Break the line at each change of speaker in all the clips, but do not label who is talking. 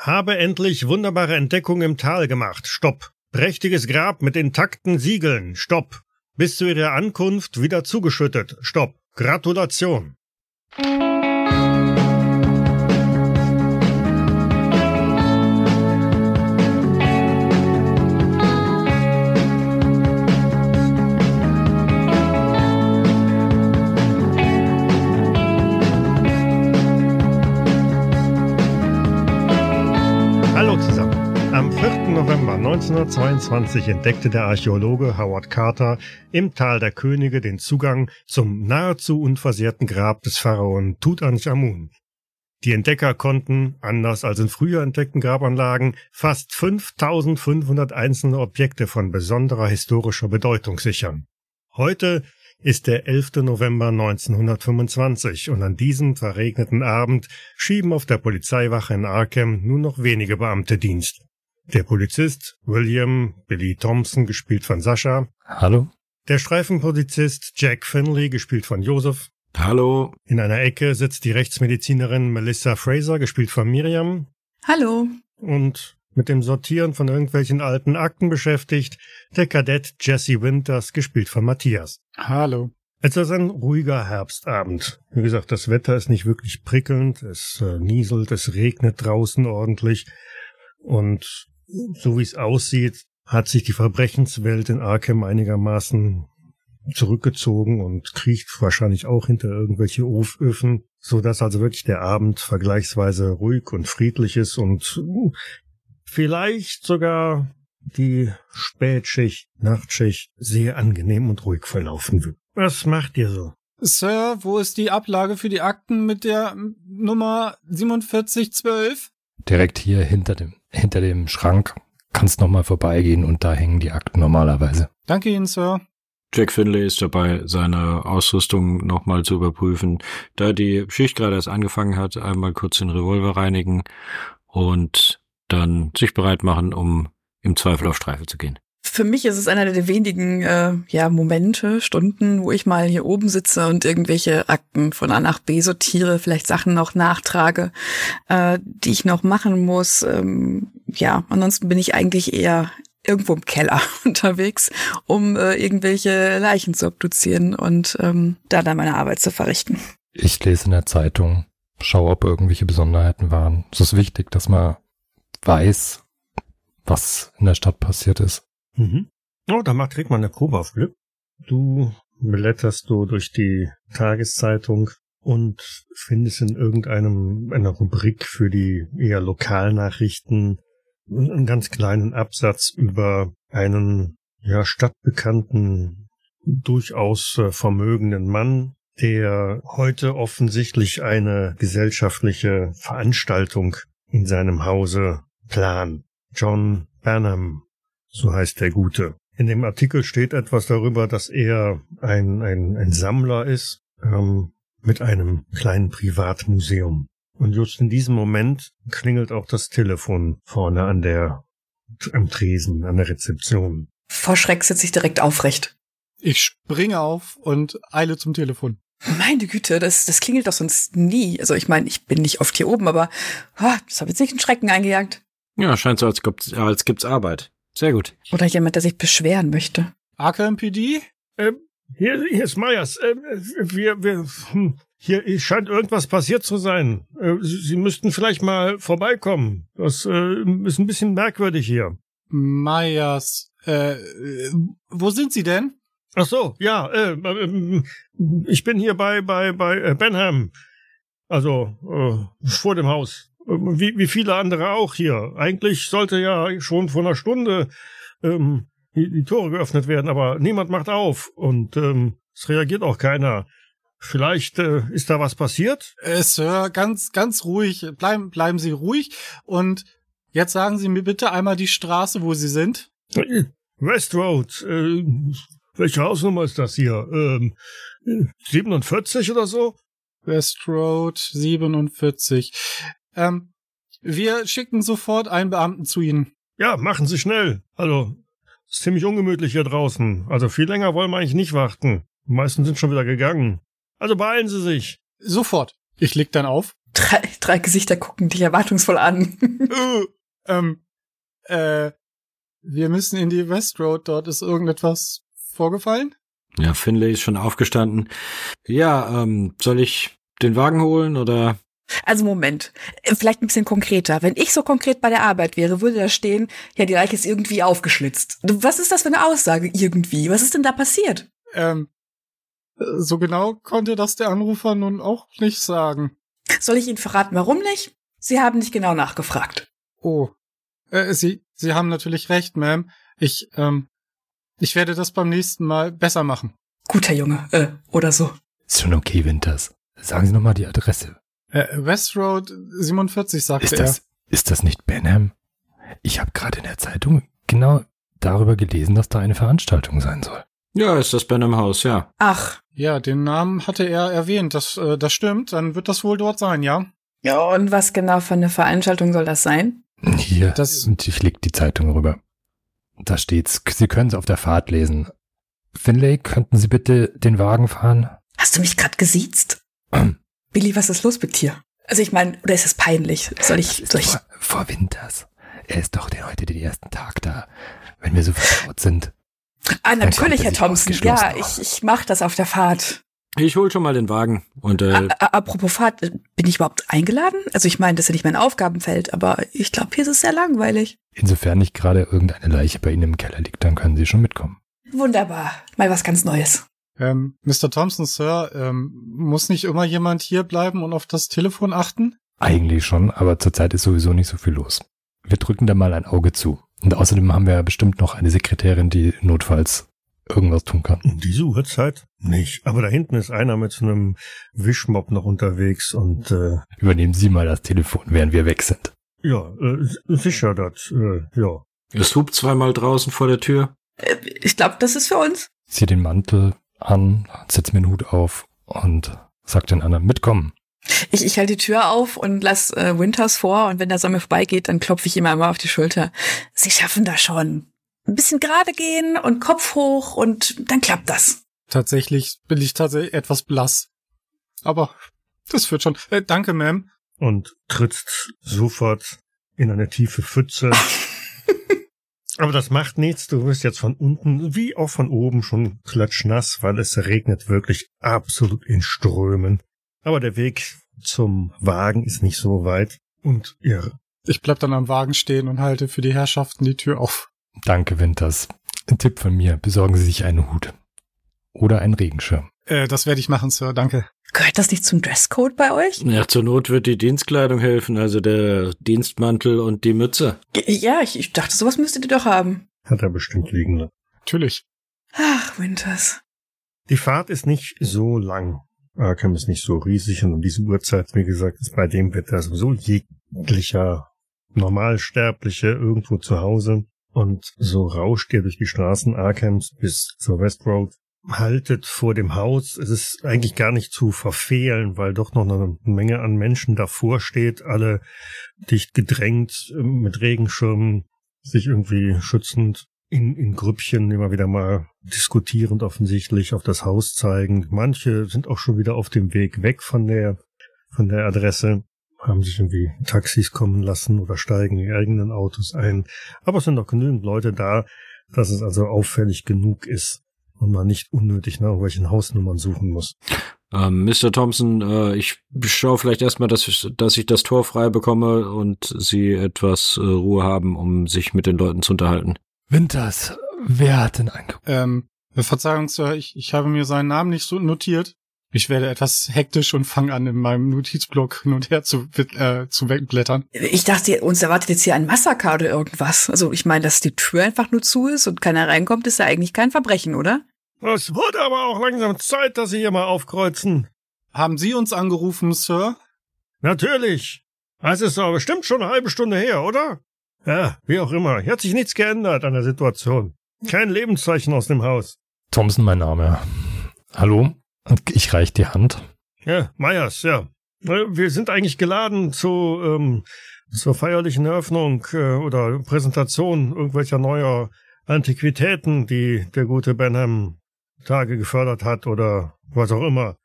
Habe endlich wunderbare Entdeckung im Tal gemacht. Stopp. Prächtiges Grab mit intakten Siegeln. Stopp. Bis zu ihrer Ankunft wieder zugeschüttet. Stopp. Gratulation. 1922 entdeckte der Archäologe Howard Carter im Tal der Könige den Zugang zum nahezu unversehrten Grab des Pharaon Tutanchamun. Die Entdecker konnten, anders als in früher entdeckten Grabanlagen, fast 5500 einzelne Objekte von besonderer historischer Bedeutung sichern. Heute ist der 11. November 1925 und an diesem verregneten Abend schieben auf der Polizeiwache in Arkham nur noch wenige Beamte Dienst. Der Polizist William Billy Thompson, gespielt von Sascha.
Hallo.
Der Streifenpolizist Jack Finley, gespielt von Joseph.
Hallo.
In einer Ecke sitzt die Rechtsmedizinerin Melissa Fraser, gespielt von Miriam.
Hallo.
Und mit dem Sortieren von irgendwelchen alten Akten beschäftigt, der Kadett Jesse Winters, gespielt von Matthias.
Hallo.
Es ist ein ruhiger Herbstabend. Wie gesagt, das Wetter ist nicht wirklich prickelnd, es äh, nieselt, es regnet draußen ordentlich und so wie es aussieht, hat sich die Verbrechenswelt in Arkham einigermaßen zurückgezogen und kriecht wahrscheinlich auch hinter irgendwelche Öfen, so dass also wirklich der Abend vergleichsweise ruhig und friedlich ist und vielleicht sogar die Spätschicht, Nachtschicht sehr angenehm und ruhig verlaufen wird. Was macht ihr so?
Sir, wo ist die Ablage für die Akten mit der Nummer 4712?
Direkt hier hinter dem, hinter dem Schrank. Kannst nochmal vorbeigehen und da hängen die Akten normalerweise.
Danke Ihnen, Sir.
Jack Finlay ist dabei, seine Ausrüstung nochmal zu überprüfen. Da die Schicht gerade erst angefangen hat, einmal kurz den Revolver reinigen und dann sich bereit machen, um im Zweifel auf Streife zu gehen.
Für mich ist es einer der wenigen äh, ja, Momente, Stunden, wo ich mal hier oben sitze und irgendwelche Akten von A nach B sortiere, vielleicht Sachen noch nachtrage, äh, die ich noch machen muss. Ähm, ja, ansonsten bin ich eigentlich eher irgendwo im Keller unterwegs, um äh, irgendwelche Leichen zu obduzieren und ähm, da dann meine Arbeit zu verrichten.
Ich lese in der Zeitung, schaue, ob irgendwelche Besonderheiten waren. Es ist wichtig, dass man weiß, was in der Stadt passiert ist.
Mhm. Oh, da macht kriegt man eine Probe auf Glück. Du blätterst du durch die Tageszeitung und findest in irgendeinem einer Rubrik für die eher Lokalnachrichten einen ganz kleinen Absatz über einen ja stadtbekannten, durchaus äh, vermögenden Mann, der heute offensichtlich eine gesellschaftliche Veranstaltung in seinem Hause plant. John Burnham so heißt der Gute. In dem Artikel steht etwas darüber, dass er ein, ein, ein Sammler ist ähm, mit einem kleinen Privatmuseum. Und just in diesem Moment klingelt auch das Telefon vorne an der am Tresen, an der Rezeption.
Vor Schreck sitze ich direkt aufrecht.
Ich springe auf und eile zum Telefon.
Meine Güte, das, das klingelt doch sonst nie. Also ich meine, ich bin nicht oft hier oben, aber oh, das hat jetzt nicht einen Schrecken eingejagt.
Ja, scheint so, als gibt's, als gibt's Arbeit. Sehr gut.
Oder jemand, der sich beschweren möchte.
Arkham PD?
Ähm, hier, hier ist Myers. Ähm, wir, wir, hm, hier scheint irgendwas passiert zu sein. Äh, Sie müssten vielleicht mal vorbeikommen. Das äh, ist ein bisschen merkwürdig hier.
Myers. Äh, wo sind Sie denn?
Ach so, ja, äh, äh, ich bin hier bei bei bei äh, Benham, also äh, vor dem Haus, wie wie viele andere auch hier. Eigentlich sollte ja schon vor einer Stunde ähm, die, die Tore geöffnet werden, aber niemand macht auf und ähm, es reagiert auch keiner. Vielleicht äh, ist da was passiert?
Äh, Sir, ganz ganz ruhig, bleiben bleiben Sie ruhig und jetzt sagen Sie mir bitte einmal die Straße, wo Sie sind.
West Road. Äh, welche Hausnummer ist das hier? Ähm, 47 oder so?
West Road 47. Ähm, wir schicken sofort einen Beamten zu Ihnen.
Ja, machen Sie schnell. Also, ist ziemlich ungemütlich hier draußen. Also viel länger wollen wir eigentlich nicht warten. Die meisten sind schon wieder gegangen. Also beeilen Sie sich.
Sofort. Ich leg dann auf
Drei, drei Gesichter gucken dich erwartungsvoll an.
Äh, ähm, äh, wir müssen in die West Road, dort ist irgendetwas vorgefallen?
Ja, Finlay ist schon aufgestanden. Ja, ähm, soll ich den Wagen holen oder?
Also Moment, äh, vielleicht ein bisschen konkreter. Wenn ich so konkret bei der Arbeit wäre, würde da stehen, ja, die Leiche ist irgendwie aufgeschlitzt. Was ist das für eine Aussage irgendwie? Was ist denn da passiert?
Ähm, äh, so genau konnte das der Anrufer nun auch nicht sagen.
Soll ich Ihnen verraten, warum nicht? Sie haben nicht genau nachgefragt.
Oh. Äh, Sie, Sie haben natürlich recht, Ma'am. Ich, ähm, ich werde das beim nächsten Mal besser machen.
Guter Junge, äh, oder so.
Ist schon okay, Winters. Sagen Sie nochmal die Adresse.
Äh, West Road 47, sagte
Ist das, ist das nicht Benham? Ich habe gerade in der Zeitung genau darüber gelesen, dass da eine Veranstaltung sein soll.
Ja, ist das Benham Haus, ja.
Ach.
Ja, den Namen hatte er erwähnt. Das, äh, das stimmt. Dann wird das wohl dort sein, ja?
ja, und was genau für eine Veranstaltung soll das sein?
Hier,
Das-
und ich leg die Zeitung rüber. Da steht's. Sie können es auf der Fahrt lesen. Finlay, könnten Sie bitte den Wagen fahren?
Hast du mich gerade gesiezt? Billy, was ist los mit dir? Also ich meine, oder ist es peinlich? Soll ich, soll ich
vor, vor Winters. Er ist doch den, heute den ersten Tag da. Wenn wir so vertraut sind.
Ah, natürlich,
er
Herr Thompson. Ja, ich, ich mach das auf der Fahrt.
Ich hol schon mal den Wagen und äh,
A- Apropos Fahrt, bin ich überhaupt eingeladen? Also ich meine, das ist ja nicht mein Aufgabenfeld, aber ich glaube, hier ist es sehr langweilig.
Insofern nicht gerade irgendeine Leiche bei Ihnen im Keller liegt, dann können Sie schon mitkommen.
Wunderbar. Mal was ganz Neues.
Ähm, Mr. Thompson, Sir, ähm, muss nicht immer jemand hier bleiben und auf das Telefon achten?
Eigentlich schon, aber zurzeit ist sowieso nicht so viel los. Wir drücken da mal ein Auge zu. Und außerdem haben wir ja bestimmt noch eine Sekretärin, die notfalls irgendwas tun kann.
Um diese Uhrzeit? Nicht. Aber da hinten ist einer mit so einem Wischmopp noch unterwegs und äh,
Übernehmen Sie mal das Telefon, während wir weg sind.
ja, äh, sicher das. Äh, ja.
es hupt zweimal draußen vor der Tür.
Äh, Ich glaube, das ist für uns.
Zieh den Mantel an, setz mir den Hut auf und sag den anderen mitkommen.
Ich, ich halte die Tür auf und lass äh, Winters vor und wenn der Sommer vorbeigeht, dann klopfe ich ihm einmal auf die Schulter. Sie schaffen das schon. Ein bisschen gerade gehen und Kopf hoch und dann klappt das.
Tatsächlich bin ich tatsächlich etwas blass. Aber das wird schon. Äh, danke, Ma'am.
Und trittst sofort in eine tiefe Pfütze. Aber das macht nichts. Du wirst jetzt von unten wie auch von oben schon klatschnass, weil es regnet wirklich absolut in Strömen. Aber der Weg zum Wagen ist nicht so weit. Und ihr
Ich bleib dann am Wagen stehen und halte für die Herrschaften die Tür auf.
Danke, Winters. Ein Tipp von mir, besorgen Sie sich einen Hut. Oder einen Regenschirm.
Äh, das werde ich machen, Sir. Danke.
Gehört das nicht zum Dresscode bei euch?
Ja, zur Not wird die Dienstkleidung helfen, also der Dienstmantel und die Mütze.
Ja, ich, ich dachte, sowas müsstet ihr doch haben.
hat er bestimmt liegen lassen.
Natürlich.
Ach, Winters.
Die Fahrt ist nicht so lang. Arkham ist nicht so riesig und um diese Uhrzeit, wie gesagt, ist bei dem Wetter sowieso jeglicher Normalsterbliche irgendwo zu Hause. Und so rauscht ihr durch die Straßen Arkhams bis zur West Road. Haltet vor dem Haus. Es ist eigentlich gar nicht zu verfehlen, weil doch noch eine Menge an Menschen davor steht, alle dicht gedrängt, äh, mit Regenschirmen, sich irgendwie schützend in, in Grüppchen immer wieder mal diskutierend offensichtlich auf das Haus zeigen. Manche sind auch schon wieder auf dem Weg weg von der, von der Adresse, haben sich irgendwie Taxis kommen lassen oder steigen in eigenen Autos ein. Aber es sind noch genügend Leute da, dass es also auffällig genug ist und man nicht unnötig nach irgendwelchen Hausnummern suchen muss.
Ähm, Mr. Thompson, äh, ich schaue vielleicht erstmal, dass ich, dass ich das Tor frei bekomme und Sie etwas äh, Ruhe haben, um sich mit den Leuten zu unterhalten.
Winters, wer hat denn angerufen?
Ähm, Verzeihung, Sir, ich, ich habe mir seinen Namen nicht so notiert. Ich werde etwas hektisch und fange an, in meinem Notizblock hin und her zu, äh, zu wegblättern.
Ich dachte, uns erwartet jetzt hier ein Massaker oder irgendwas. Also ich meine, dass die Tür einfach nur zu ist und keiner reinkommt, ist ja eigentlich kein Verbrechen, oder?
Es wurde aber auch langsam Zeit, dass Sie hier mal aufkreuzen.
Haben Sie uns angerufen, Sir?
Natürlich. Es ist aber bestimmt schon eine halbe Stunde her, oder? Ja, wie auch immer. Hier hat sich nichts geändert an der Situation. Kein Lebenszeichen aus dem Haus.
Thompson, mein Name. Hallo? Ich reich die Hand.
Ja, Meyers, ja. Wir sind eigentlich geladen zu, ähm, zur feierlichen Eröffnung äh, oder Präsentation irgendwelcher neuer Antiquitäten, die der gute Benham Tage gefördert hat oder was auch immer.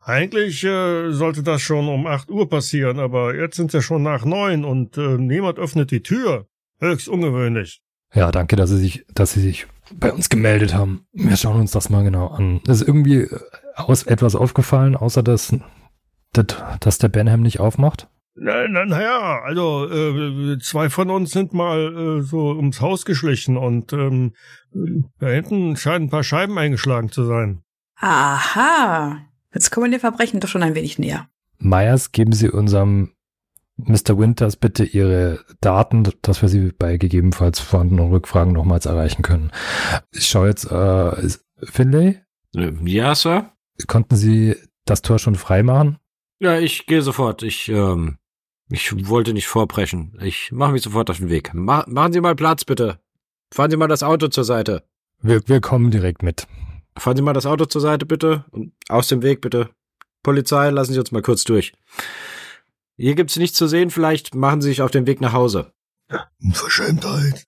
Eigentlich äh, sollte das schon um acht Uhr passieren, aber jetzt sind ja schon nach neun und äh, niemand öffnet die Tür. Höchst ungewöhnlich.
Ja, danke, dass Sie sich, dass Sie sich bei uns gemeldet haben. Wir schauen uns das mal genau an. Ist irgendwie äh, aus etwas aufgefallen, außer dass, dass der Benham nicht aufmacht?
Na, na, na ja, also äh, zwei von uns sind mal äh, so ums Haus geschlichen und ähm, da hinten scheinen ein paar Scheiben eingeschlagen zu sein.
Aha. Jetzt kommen wir dem Verbrechen doch schon ein wenig näher.
Myers, geben Sie unserem Mr. Winters bitte Ihre Daten, dass wir Sie bei gegebenenfalls vorhandenen Rückfragen nochmals erreichen können. Ich schaue jetzt, äh, Finlay,
Ja, Sir?
konnten Sie das Tor schon freimachen?
Ja, ich gehe sofort. Ich, ähm, ich wollte nicht vorbrechen. Ich mache mich sofort auf den Weg. Ma machen Sie mal Platz, bitte. Fahren Sie mal das Auto zur Seite.
Wir, wir kommen direkt mit.
Fahren Sie mal das Auto zur Seite, bitte. Und aus dem Weg, bitte. Polizei, lassen Sie uns mal kurz durch. Hier gibt's nichts zu sehen. Vielleicht machen Sie sich auf den Weg nach Hause.
Unverschämtheit.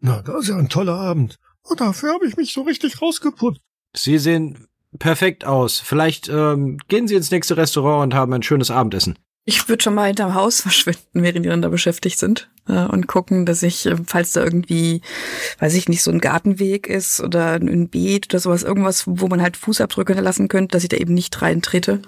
Na, das ist ja ein toller Abend. Und dafür habe ich mich so richtig rausgeputzt.
Sie sehen perfekt aus. Vielleicht ähm, gehen Sie ins nächste Restaurant und haben ein schönes Abendessen.
Ich würde schon mal hinterm Haus verschwinden, während die dann da beschäftigt sind. Äh, und gucken, dass ich, äh, falls da irgendwie, weiß ich nicht, so ein Gartenweg ist oder ein Beet oder sowas, irgendwas, wo man halt Fußabdrücke hinterlassen könnte, dass ich da eben nicht reintrete.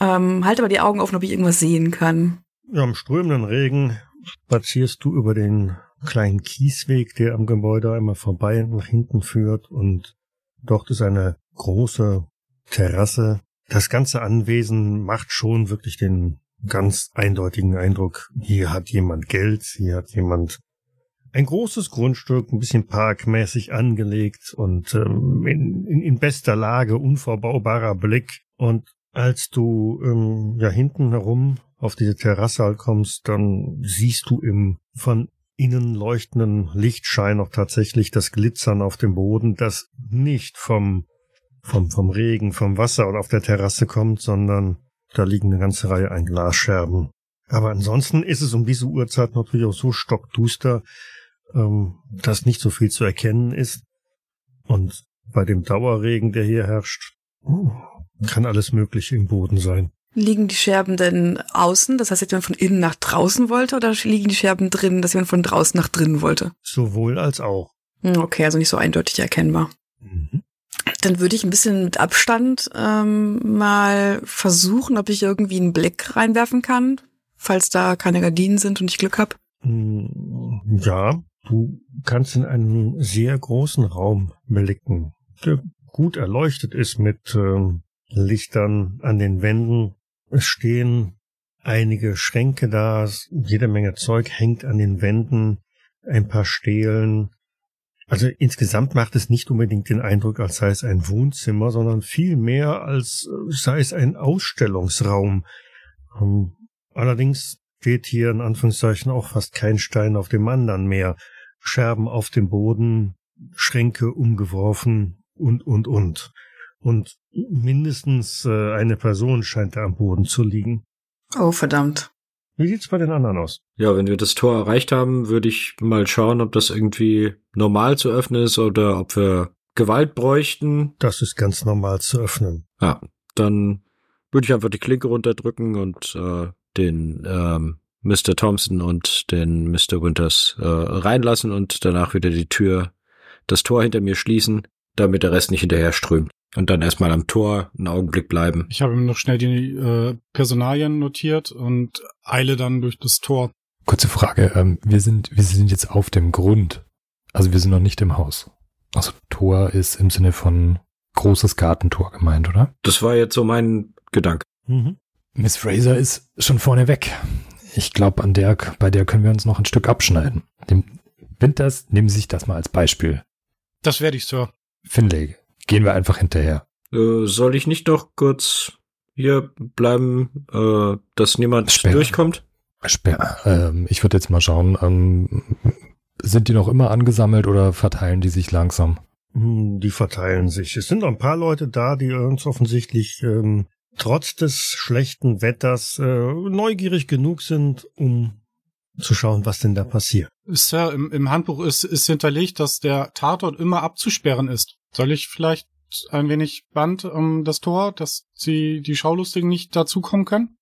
Ähm, halte aber die Augen offen, ob ich irgendwas sehen kann.
Ja, im strömenden Regen spazierst du über den kleinen Kiesweg, der am Gebäude einmal vorbei nach hinten führt und dort ist eine große Terrasse. Das ganze Anwesen macht schon wirklich den ganz eindeutigen Eindruck, hier hat jemand Geld, hier hat jemand ein großes Grundstück, ein bisschen parkmäßig angelegt und ähm, in, in, in bester Lage, unvorbaubarer Blick. Und als du ähm, ja hinten herum auf diese Terrasse halt kommst, dann siehst du im von innen leuchtenden Lichtschein auch tatsächlich das Glitzern auf dem Boden, das nicht vom, vom, vom Regen, vom Wasser oder auf der Terrasse kommt, sondern da liegen eine ganze Reihe an Glasscherben. Aber ansonsten ist es um diese Uhrzeit natürlich auch so stockduster, ähm, dass nicht so viel zu erkennen ist. Und bei dem Dauerregen, der hier herrscht, uh, kann alles Mögliche im Boden sein.
Liegen die Scherben denn außen, das heißt, dass jemand von innen nach draußen wollte, oder liegen die Scherben drin, dass jemand von draußen nach drinnen wollte?
Sowohl als auch.
Hm, Okay, also nicht so eindeutig erkennbar.
Mhm.
Dann würde ich ein bisschen mit Abstand ähm, mal versuchen, ob ich irgendwie einen Blick reinwerfen kann, falls da keine Gardinen sind und ich Glück hab.
Mm, Ja, du kannst in einen sehr großen Raum blicken, der gut erleuchtet ist mit ähm, Lichtern an den Wänden. Es stehen einige Schränke da, jede Menge Zeug hängt an den Wänden, ein paar Stelen. Also insgesamt macht es nicht unbedingt den Eindruck, als sei es ein Wohnzimmer, sondern viel mehr, als äh, sei es ein Ausstellungsraum. Ähm, Allerdings steht hier in Anführungszeichen auch fast kein Stein auf dem anderen mehr. Scherben auf dem Boden, Schränke umgeworfen und, und, und. Und mindestens äh, eine Person scheint da am Boden zu liegen.
Oh, verdammt.
Wie sieht's bei den anderen aus?
Ja, wenn wir das Tor erreicht haben, würde ich mal schauen, ob das irgendwie normal zu öffnen ist oder ob wir Gewalt bräuchten.
Das ist ganz normal zu öffnen.
Ja, dann würde ich einfach die Klinke runterdrücken und äh, den ähm, Mr. Thompson und den Mr. Winters äh, reinlassen und danach wieder die Tür, das Tor hinter mir schließen, damit der Rest nicht hinterher strömt. Und dann erstmal am Tor einen Augenblick bleiben.
Ich habe mir noch schnell die äh, Personalien notiert und eile dann durch das Tor.
Kurze Frage, ähm, wir sind, wir sind jetzt auf dem Grund. Also wir sind noch nicht im Haus. Also Tor ist im Sinne von großes Gartentor gemeint, oder?
Das war jetzt so mein Gedanke.
Mhm.
Miss Fraser ist schon vorne weg. Ich glaube, an der, bei der können wir uns noch ein Stück abschneiden. Dem Winters, nehmen Sie sich das mal als Beispiel.
Das werde ich, Sir.
Finlay, gehen wir einfach hinterher.
Äh, soll ich nicht doch kurz hier bleiben, äh, dass niemand
Sperren.
durchkommt?
Sperr, ähm, ich würde jetzt mal schauen, ähm, sind die noch immer angesammelt oder verteilen die sich langsam?
Hm, Die verteilen sich. Es sind noch ein paar Leute da, die uns offensichtlich ähm, trotz des schlechten Wetters äh, neugierig genug sind, um zu schauen, was denn da passiert.
Sir, im, im Handbuch ist, ist hinterlegt, dass der Tatort immer abzusperren ist. Soll ich vielleicht ein wenig Band um das Tor, dass sie die Schaulustigen nicht dazukommen können?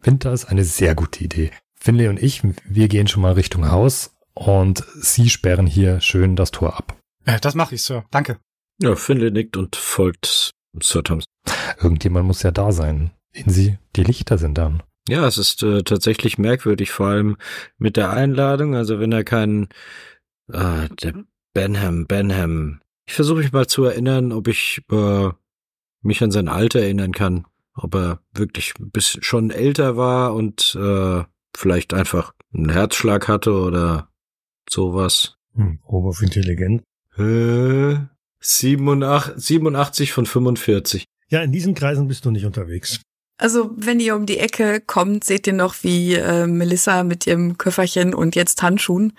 Winter ist eine sehr gute Idee. Finley und ich, wir gehen schon mal Richtung Haus und Sie sperren hier schön das Tor ab.
Äh, das mache ich, Sir. Danke.
Ja, Finley nickt und folgt Sir Thompson.
Irgendjemand muss ja da sein. Sehen Sie, die Lichter sind dann.
Ja, es ist äh, tatsächlich merkwürdig, vor allem mit der Einladung. Also wenn er keinen, äh, der Benham, Benham. Ich versuche mich mal zu erinnern, ob ich äh, mich an sein Alter erinnern kann. Ob er wirklich bis schon älter war und äh, vielleicht einfach einen Herzschlag hatte oder sowas.
Hm, Intelligenz.
Äh, 87, 87 von 45.
Ja, in diesen Kreisen bist du nicht unterwegs.
Also, wenn ihr um die Ecke kommt, seht ihr noch, wie äh, Melissa mit ihrem Köfferchen und jetzt Handschuhen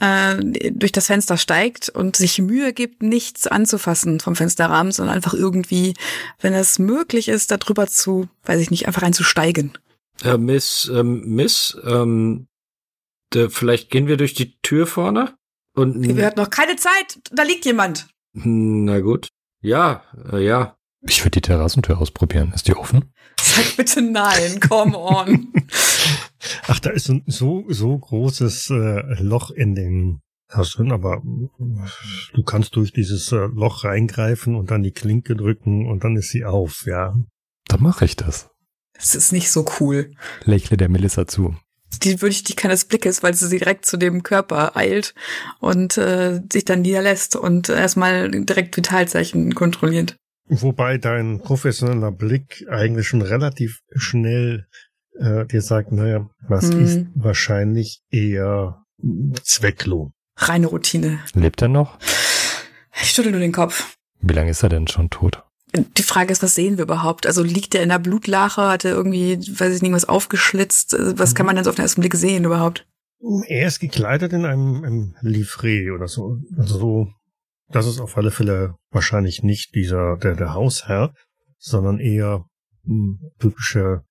äh, durch das Fenster steigt und sich Mühe gibt, nichts anzufassen vom Fensterrahmen, sondern einfach irgendwie, wenn es möglich ist, darüber zu, weiß ich nicht, einfach reinzusteigen.
Äh, Miss, ähm, Miss, ähm, da, vielleicht gehen wir durch die Tür vorne? Und
Wir hatten noch keine Zeit, da liegt jemand.
na gut. Ja, äh, ja.
Ich würde die Terrassentür ausprobieren. Ist die offen?
Sag bitte nein, come on.
Ach, da ist ein so, so großes äh, Loch in dem Haus drin, aber du kannst durch dieses äh, Loch reingreifen und dann die Klinke drücken und dann ist sie auf, ja.
Dann mache ich das.
Das ist nicht so cool.
Lächle der Melissa zu.
Die würde ich die keines Blickes, weil sie direkt zu dem Körper eilt und äh, sich dann niederlässt und erstmal direkt Vitalzeichen kontrolliert.
Wobei dein professioneller Blick eigentlich schon relativ schnell äh, dir sagt, naja, was
Hm.
ist wahrscheinlich eher zwecklos.
Reine Routine.
Lebt er noch?
Ich schüttel nur den Kopf.
Wie lange ist er denn schon tot?
Die Frage ist, was sehen wir überhaupt? Also liegt er in der Blutlache, hat er irgendwie, weiß ich nicht, was aufgeschlitzt? Äh, Was kann man denn so auf den ersten Blick sehen überhaupt?
Er ist gekleidet in einem, einem Livree oder so. Also so, das ist auf alle Fälle wahrscheinlich nicht dieser, der, der Hausherr, sondern eher hm, typische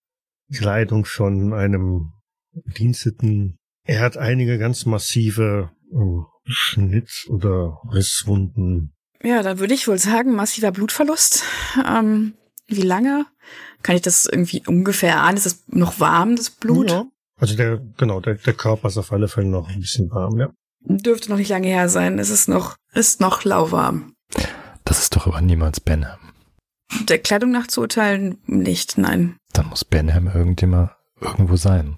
Kleidung von einem Bediensteten. Er hat einige ganz massive ähm, Schnitt- oder Risswunden.
Ja, dann würde ich wohl sagen, massiver Blutverlust. Ähm, wie lange? Kann ich das irgendwie ungefähr ahnen? Ist es noch warm, das Blut?
Ja. Also der, genau, der, der Körper ist auf alle Fälle noch ein bisschen warm, ja.
Dürfte noch nicht lange her sein. Es ist noch, ist noch lauwarm.
Das ist doch aber niemals Benham.
Der Kleidung nach zu urteilen, nicht, nein.
Dann muss Benham irgendjemand irgendwo sein.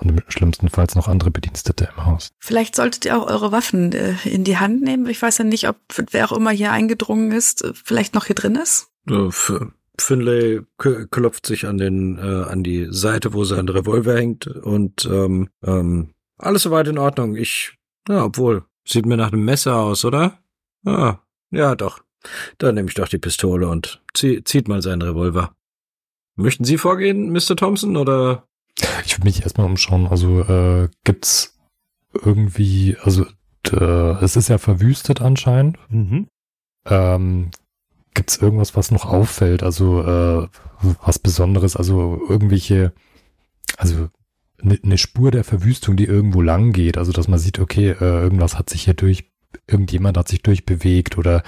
Und im schlimmsten Fall noch andere Bedienstete im Haus.
Vielleicht solltet ihr auch eure Waffen äh, in die Hand nehmen. Ich weiß ja nicht, ob wer auch immer hier eingedrungen ist, äh, vielleicht noch hier drin ist.
Äh, F- Finlay klopft sich an den äh, an die Seite, wo sein Revolver hängt und ähm, ähm, alles soweit in Ordnung. Ich, ja, obwohl sieht mir nach einem Messer aus, oder? Ah, ja, doch. Dann nehme ich doch die Pistole und zieh, zieht mal seinen Revolver. Möchten Sie vorgehen, Mr. Thompson, oder?
Ich würde mich erstmal umschauen. Also äh, gibt's irgendwie, also äh, es ist ja verwüstet anscheinend.
Mhm.
Ähm, gibt's irgendwas, was noch auffällt? Also äh, was Besonderes? Also irgendwelche, also eine ne Spur der Verwüstung, die irgendwo lang geht. Also dass man sieht, okay, äh, irgendwas hat sich hier durch, irgendjemand hat sich durchbewegt oder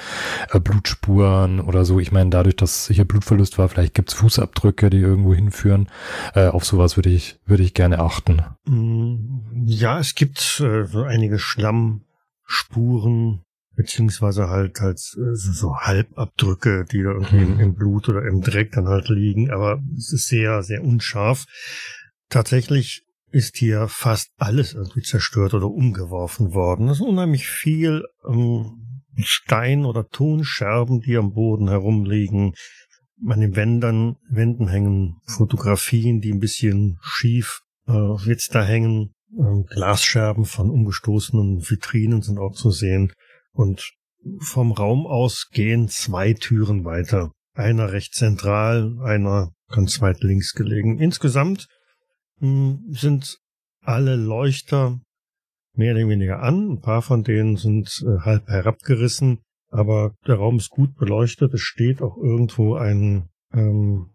äh, Blutspuren oder so. Ich meine, dadurch, dass hier Blutverlust war, vielleicht gibt's Fußabdrücke, die irgendwo hinführen. Äh, auf sowas würde ich, würde ich gerne achten.
Mm, Ja, es gibt äh, so einige Schlammspuren, beziehungsweise halt halt so, so Halbabdrücke, die da irgendwie im, im Blut oder im Dreck dann halt liegen, aber es ist sehr, sehr unscharf. Tatsächlich ist hier fast alles irgendwie zerstört oder umgeworfen worden. Es ist unheimlich viel ähm, Stein oder Tonscherben, die am Boden herumliegen. An den Wänden, Wänden hängen Fotografien, die ein bisschen schief äh, jetzt da hängen. Ähm, Glasscherben von umgestoßenen Vitrinen sind auch zu sehen. Und vom Raum aus gehen zwei Türen weiter. Einer recht zentral, einer ganz weit links gelegen. Insgesamt sind alle Leuchter mehr oder weniger an. Ein paar von denen sind äh, halb herabgerissen, aber der Raum ist gut beleuchtet. Es steht auch irgendwo ein, ähm,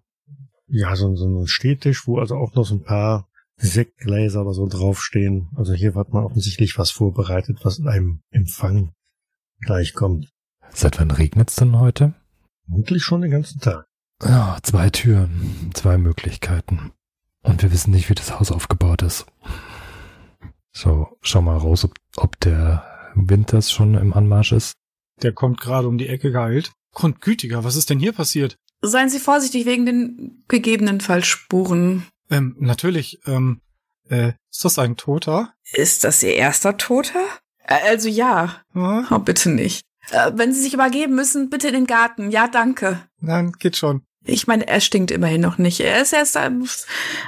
ja, so, so ein Stehtisch, wo also auch noch so ein paar Sektgläser oder so draufstehen. Also hier hat man offensichtlich was vorbereitet, was in einem Empfang gleich kommt.
Seit wann regnet's denn heute?
Vermutlich schon den ganzen Tag.
Ja, zwei Türen, zwei Möglichkeiten. Und wir wissen nicht, wie das Haus aufgebaut ist. So, schau mal raus, ob, ob der Winters schon im Anmarsch ist.
Der kommt gerade um die Ecke geeilt. Grundgütiger, was ist denn hier passiert?
Seien Sie vorsichtig wegen den gegebenenfalls Spuren.
Ähm, natürlich, ähm, äh, ist das ein Toter?
Ist das Ihr erster Toter? Äh, Also ja.
Ja?
Oh, bitte nicht. Äh, wenn Sie sich übergeben müssen, bitte in den Garten. Ja, danke.
Nein, geht schon.
Ich meine, er stinkt immerhin noch nicht. Er ist erst ähm,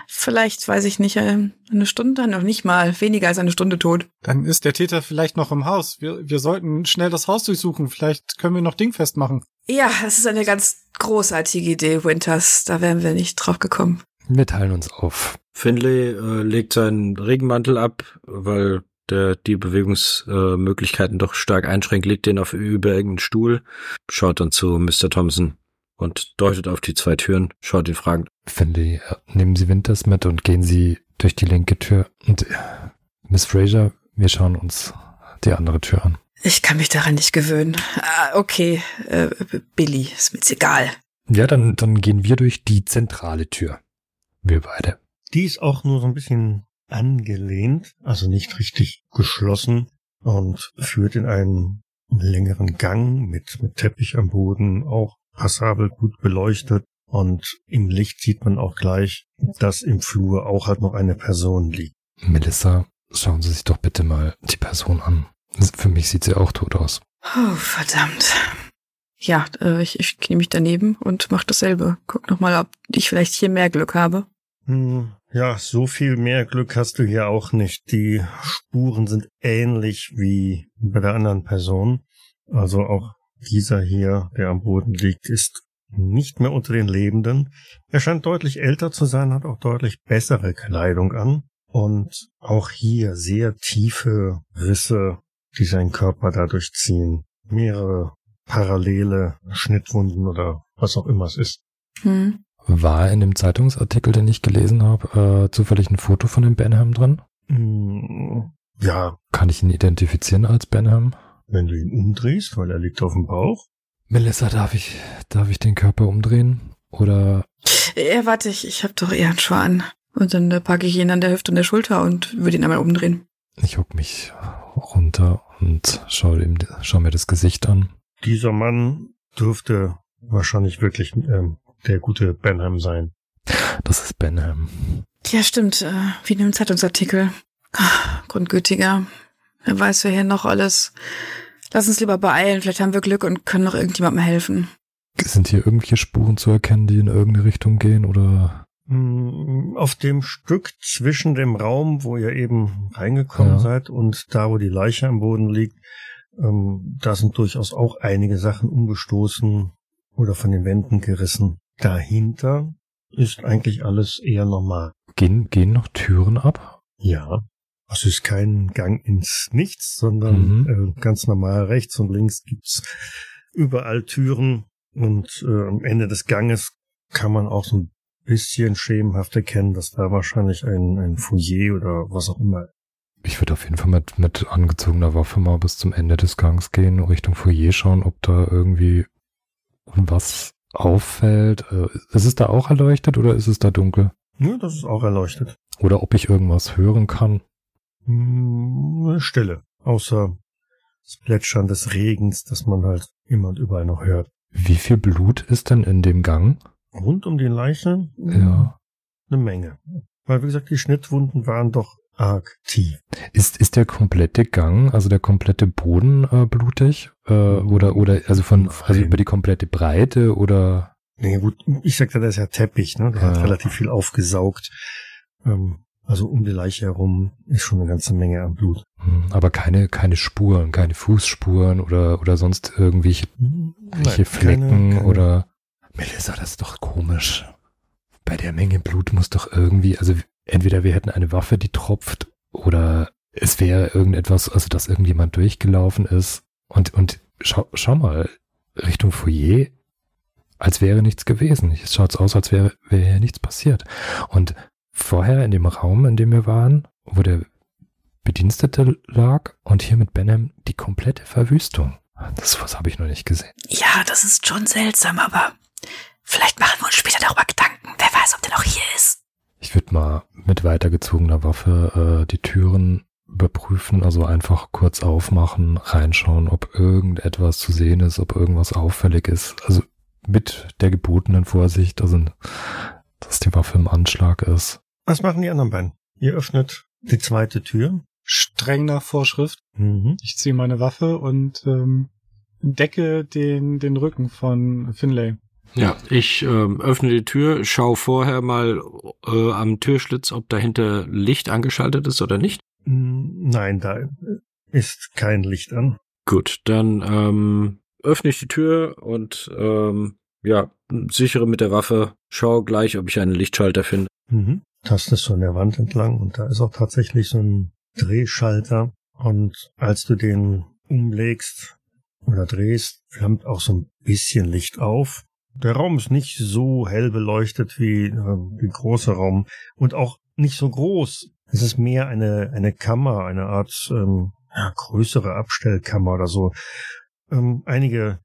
vielleicht, weiß ich nicht, ähm, eine Stunde, noch nicht mal, weniger als eine Stunde tot.
Dann ist der Täter vielleicht noch im Haus. Wir, wir sollten schnell das Haus durchsuchen. Vielleicht können wir noch dingfest machen.
Ja, das ist eine ganz großartige Idee, Winters. Da wären wir nicht drauf gekommen.
Wir teilen uns auf.
Finlay äh, legt seinen Regenmantel ab, weil der die Bewegungsmöglichkeiten äh, doch stark einschränkt, legt den auf über irgendeinen Stuhl, schaut dann zu Mr. Thompson und deutet auf die zwei Türen, schaut ihn fragend.
Finley, äh, nehmen Sie Winters mit und gehen Sie durch die linke Tür. Und äh, Miss Fraser, wir schauen uns die andere Tür an.
Ich kann mich daran nicht gewöhnen. Ah, okay, äh, Billy, ist mir jetzt egal.
Ja, dann, dann gehen wir durch die zentrale Tür. Wir beide.
Die ist auch nur so ein bisschen angelehnt, also nicht richtig geschlossen und führt in einen längeren Gang mit, mit Teppich am Boden, auch passabel gut beleuchtet. Und im Licht sieht man auch gleich, dass im Flur auch halt noch eine Person liegt.
Melissa, schauen Sie sich doch bitte mal die Person an. Für mich sieht sie auch tot aus.
Oh, verdammt. Ja, äh, ich, ich knie mich daneben und mach dasselbe. Guck noch mal, ob ich vielleicht hier mehr Glück habe.
Hm, ja, so viel mehr Glück hast du hier auch nicht. Die Spuren sind ähnlich wie bei der anderen Person. Also auch dieser hier, der am Boden liegt, ist nicht mehr unter den Lebenden. Er scheint deutlich älter zu sein, hat auch deutlich bessere Kleidung an und auch hier sehr tiefe Risse, die seinen Körper dadurch ziehen. Mehrere parallele Schnittwunden oder was auch immer es ist.
Hm.
War in dem Zeitungsartikel, den ich gelesen habe, äh, zufällig ein Foto von dem Benham drin?
Hm, Ja,
Kann ich ihn identifizieren als Benham?
Wenn du ihn umdrehst, weil er liegt auf dem Bauch.
Melissa, darf ich, darf ich den Körper umdrehen? Oder
Ja, warte, ich, ich hab doch eher einen Schuh an. Und dann äh, packe ich ihn an der Hüfte und der Schulter und würde ihn einmal umdrehen.
ich hock mich runter und schau, ihm, schau mir das Gesicht an.
Dieser Mann dürfte wahrscheinlich wirklich ähm, der gute Benham sein.
Das ist Benham.
Ja, stimmt, äh, wie in dem Zeitungsartikel. Ah, Grundgütiger. Wer weiß, wer hier noch alles. Lass uns lieber beeilen, vielleicht haben wir Glück und können noch irgendjemandem helfen.
Sind hier irgendwelche Spuren zu erkennen, die in irgendeine Richtung gehen oder?
Mm, Auf dem Stück zwischen dem Raum, wo ihr eben reingekommen
Ja.
seid und da, wo die Leiche am Boden liegt, ähm, da sind durchaus auch einige Sachen umgestoßen oder von den Wänden gerissen. Dahinter ist eigentlich alles eher normal.
Gehen, gehen noch Türen ab?
Ja. Es ist kein Gang ins Nichts, sondern
Mhm.
äh, ganz normal rechts und links gibt's überall Türen und äh, am Ende des Ganges kann man auch so ein bisschen schemenhaft erkennen, dass da wahrscheinlich ein, ein Foyer oder was auch immer.
Ich würde auf jeden Fall mit, mit angezogener Waffe mal bis zum Ende des Gangs gehen, Richtung Foyer schauen, ob da irgendwie was auffällt. Äh, Ist es da auch erleuchtet oder ist es da dunkel?
Ja, das ist auch erleuchtet.
Oder ob ich irgendwas hören kann?
Hm, Stille. Außer das Plätschern des Regens, das man halt immer und überall noch hört.
Wie viel Blut ist denn in dem Gang?
Rund um die Leiche
Ja.
eine Menge. Weil, wie gesagt, die Schnittwunden waren doch arg tief.
Ist, ist der komplette Gang, also der komplette Boden äh, blutig? Äh, oder, oder, also von, also
Nein.
über die komplette Breite oder?
Nee, gut, ich sagte, das ist ja Teppich, ne? Der hat
Ja.
relativ viel aufgesaugt. Ähm, also um die Leiche herum ist schon eine ganze Menge an Blut.
Hm, Aber keine, keine Spuren, keine Fußspuren oder, oder sonst irgendwelche welche
Nein,
Flecken
keine- keine-
oder. Melissa, das ist doch komisch. Bei der Menge Blut muss doch irgendwie, also entweder wir hätten eine Waffe, die tropft, oder es wäre irgendetwas, also dass irgendjemand durchgelaufen ist. Und, und schau, schau mal, Richtung Foyer, als wäre nichts gewesen. Es schaut aus, als wäre, wäre hier nichts passiert. Und vorher in dem Raum, in dem wir waren, wo der Bedienstete lag und hier mit Benham die komplette Verwüstung. Das was habe ich noch nicht gesehen.
Ja, das ist schon seltsam, aber vielleicht machen wir uns später darüber Gedanken. Wer weiß, ob der noch hier ist.
Ich würde mal mit weitergezogener Waffe äh, die Türen überprüfen, also einfach kurz aufmachen, reinschauen, ob irgendetwas zu sehen ist, ob irgendwas auffällig ist. Also mit der gebotenen Vorsicht, also dass die Waffe im Anschlag ist.
Was machen die anderen beiden? Ihr öffnet die zweite Tür.
Streng nach Vorschrift.
Mhm.
Ich ziehe meine Waffe und ähm, decke den, den Rücken von Finlay.
Ja, ich ähm, öffne die Tür, schau vorher mal äh, am Türschlitz, ob dahinter Licht angeschaltet ist oder nicht.
Mm, Nein, da ist kein Licht an.
Gut, dann ähm, öffne ich die Tür und ähm, ja, sichere mit der Waffe, schau gleich, ob ich einen Lichtschalter finde.
Mhm. Tastest so an der Wand entlang und da ist auch tatsächlich so ein Drehschalter. Und als du den umlegst oder drehst, flammt auch so ein bisschen Licht auf. Der Raum ist nicht so hell beleuchtet wie äh, der große Raum und auch nicht so groß. Es ist mehr eine, eine Kammer, eine Art ähm, ja, größere Abstellkammer oder so. Ähm, einige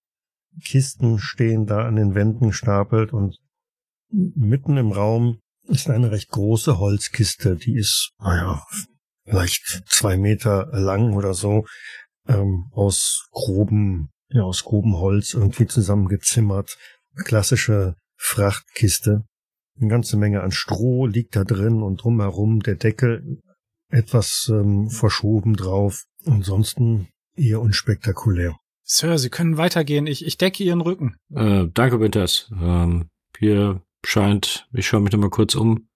Kisten stehen da an den Wänden gestapelt und mitten im Raum ist eine recht große Holzkiste, die ist, naja, vielleicht zwei Meter lang oder so, ähm, aus grobem, ja, aus grobem Holz irgendwie zusammengezimmert. Klassische Frachtkiste. Eine ganze Menge an Stroh liegt da drin und drumherum der Deckel etwas ähm, verschoben drauf. Ansonsten eher unspektakulär.
Sir, Sie können weitergehen. Ich, ich decke Ihren Rücken.
Äh, danke, Winters. Ähm, hier scheint, ich schaue mich noch mal kurz um,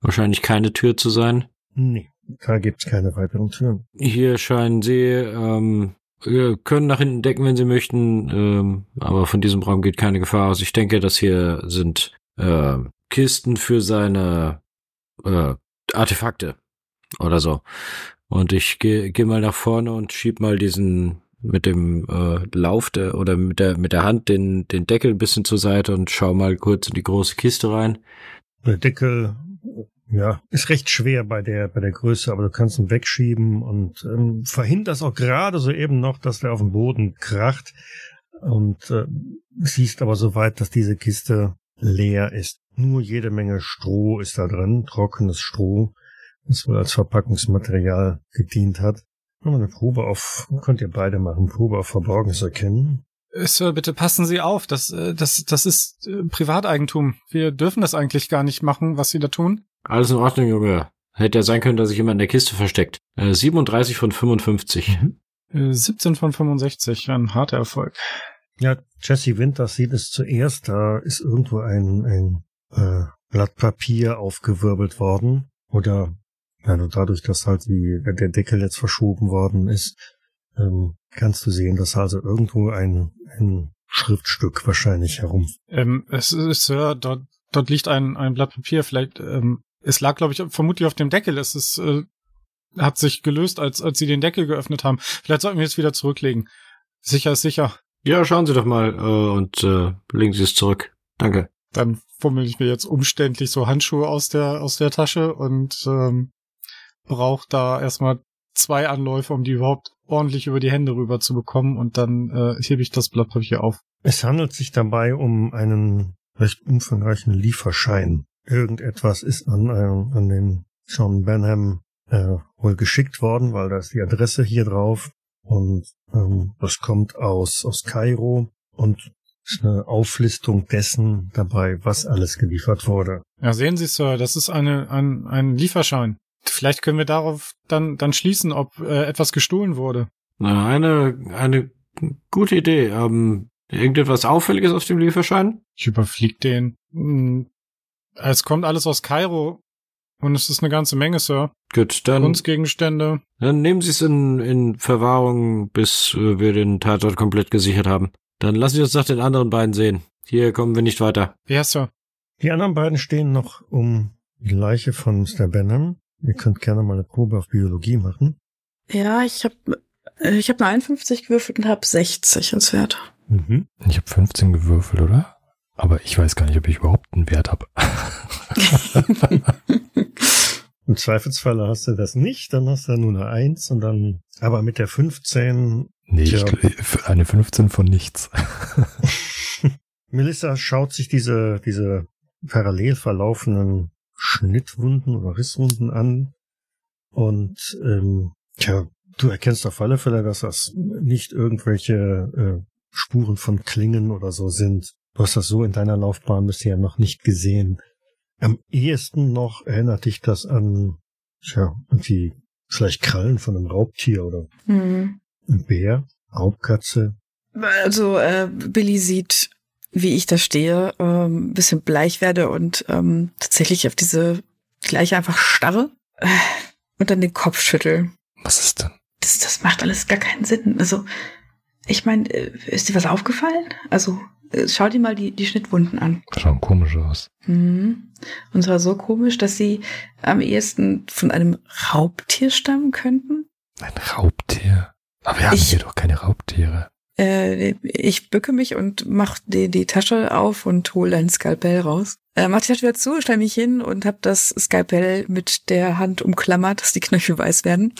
wahrscheinlich keine Tür zu sein.
Nee, da gibt's keine weiteren Türen.
Hier scheinen sie, ähm, wir können nach hinten decken, wenn sie möchten, ähm, aber von diesem Raum geht keine Gefahr aus. Ich denke, das hier sind äh, Kisten für seine äh, Artefakte oder so. Und ich gehe geh mal nach vorne und schieb mal diesen mit dem äh, Lauf der, oder mit der mit der Hand den den Deckel ein bisschen zur Seite und schau mal kurz in die große Kiste rein.
Der Deckel, ja, ist recht schwer bei der, bei der Größe, aber du kannst ihn wegschieben und ähm, verhinderst auch gerade so eben noch, dass der auf dem Boden kracht und äh, siehst aber so weit, dass diese Kiste leer ist. Nur jede Menge Stroh ist da drin, trockenes Stroh, das wohl als Verpackungsmaterial gedient hat. Machen wir eine Probe auf, könnt ihr beide machen, Probe auf Verborgenes erkennen.
Äh, Sir, bitte passen Sie auf. Das, äh, das, das ist äh, Privateigentum. Wir dürfen das eigentlich gar nicht machen, was Sie da tun.
Alles in Ordnung, Junge. Hätte ja sein können, dass sich jemand in der Kiste versteckt. Äh, 37 von 55.
Äh, 17 von 65, ein harter Erfolg.
Ja, Jesse Winters sieht es zuerst, da ist irgendwo ein, ein äh, Blatt Papier aufgewirbelt worden. Oder also dadurch, dass halt die, der Deckel jetzt verschoben worden ist, ähm, kannst du sehen, dass also irgendwo ein, ein Schriftstück wahrscheinlich herum.
Ähm, es ist, Sir, dort, dort liegt ein, ein Blatt Papier. Vielleicht, ähm, es lag, glaube ich, vermutlich auf dem Deckel. Es ist, äh, hat sich gelöst, als, als Sie den Deckel geöffnet haben. Vielleicht sollten wir es wieder zurücklegen. Sicher ist sicher.
Ja, schauen Sie doch mal äh, und äh, legen Sie es zurück. Danke.
Dann fummel ich mir jetzt umständlich so Handschuhe aus der, aus der Tasche und ähm, brauche da erstmal zwei Anläufe, um die überhaupt ordentlich über die Hände rüber zu bekommen und dann äh, hebe ich das Blatt Papier auf.
Es handelt sich dabei um einen recht umfangreichen Lieferschein. Irgendetwas ist an, äh, an den John Benham äh, wohl geschickt worden, weil da ist die Adresse hier drauf. Und ähm, das kommt aus, aus Kairo und ist eine Auflistung dessen dabei, was alles geliefert wurde.
Ja, sehen Sie, Sir, das ist eine, ein, ein Lieferschein. Vielleicht können wir darauf dann, dann schließen, ob äh, etwas gestohlen wurde.
Na, eine, eine gute Idee. Ähm, irgendetwas Auffälliges auf dem Lieferschein?
Ich überflieg den. Hm, Es kommt alles aus Kairo und es ist eine ganze Menge, Sir.
Gut, dann,
Kunstgegenstände.
dann nehmen Sie es in, in Verwahrung, bis äh, wir den Tatort komplett gesichert haben. Dann lassen Sie uns nach den anderen beiden sehen. Hier kommen wir nicht weiter.
Ja, Sir.
Die anderen beiden stehen noch um die Leiche von Mr. Benham. Ihr könnt gerne mal eine Probe auf Biologie machen.
Ja, ich habe ich hab eine 51 gewürfelt und habe 60 als Wert.
Mhm.
Ich habe 15 gewürfelt, oder? Aber ich weiß gar nicht, ob ich überhaupt einen Wert habe.
Im Zweifelsfalle hast du das nicht, dann hast du nur eine Eins und dann, aber mit der 15
Nee,
Tja.
ich, eine 15 von nichts.
Melissa schaut sich diese, diese parallel verlaufenden Schnittwunden oder Risswunden an und ähm, tja, du erkennst auf alle Fälle, dass das nicht irgendwelche äh, Spuren von Klingen oder so sind. Du hast das so in deiner Laufbahn bisher noch nicht gesehen. Am ehesten noch erinnert dich das an, tja, irgendwie vielleicht Krallen von einem Raubtier oder
Hm.
einem Bär, Raubkatze.
Also äh, Billy sieht, wie ich da stehe, ähm, ein bisschen bleich werde und ähm, tatsächlich auf diese gleiche einfach starre äh, und dann den Kopf schüttel.
Was ist denn?
Das, das macht alles gar keinen Sinn. Also, ich meine, äh, ist dir was aufgefallen? Also, äh, schau dir mal die, die Schnittwunden an.
Schauen komisch aus.
Mhm. Und zwar so komisch, dass sie am ehesten von einem Raubtier stammen könnten.
Ein Raubtier. Aber wir haben
Ich-
hier doch keine Raubtiere.
Äh, ich bücke mich und mach die, die Tasche auf und hole ein Skalpell raus. Äh, mach die Tasche wieder zu, stell mich hin und hab das Skalpell mit der Hand umklammert, dass die Knöchel weiß werden.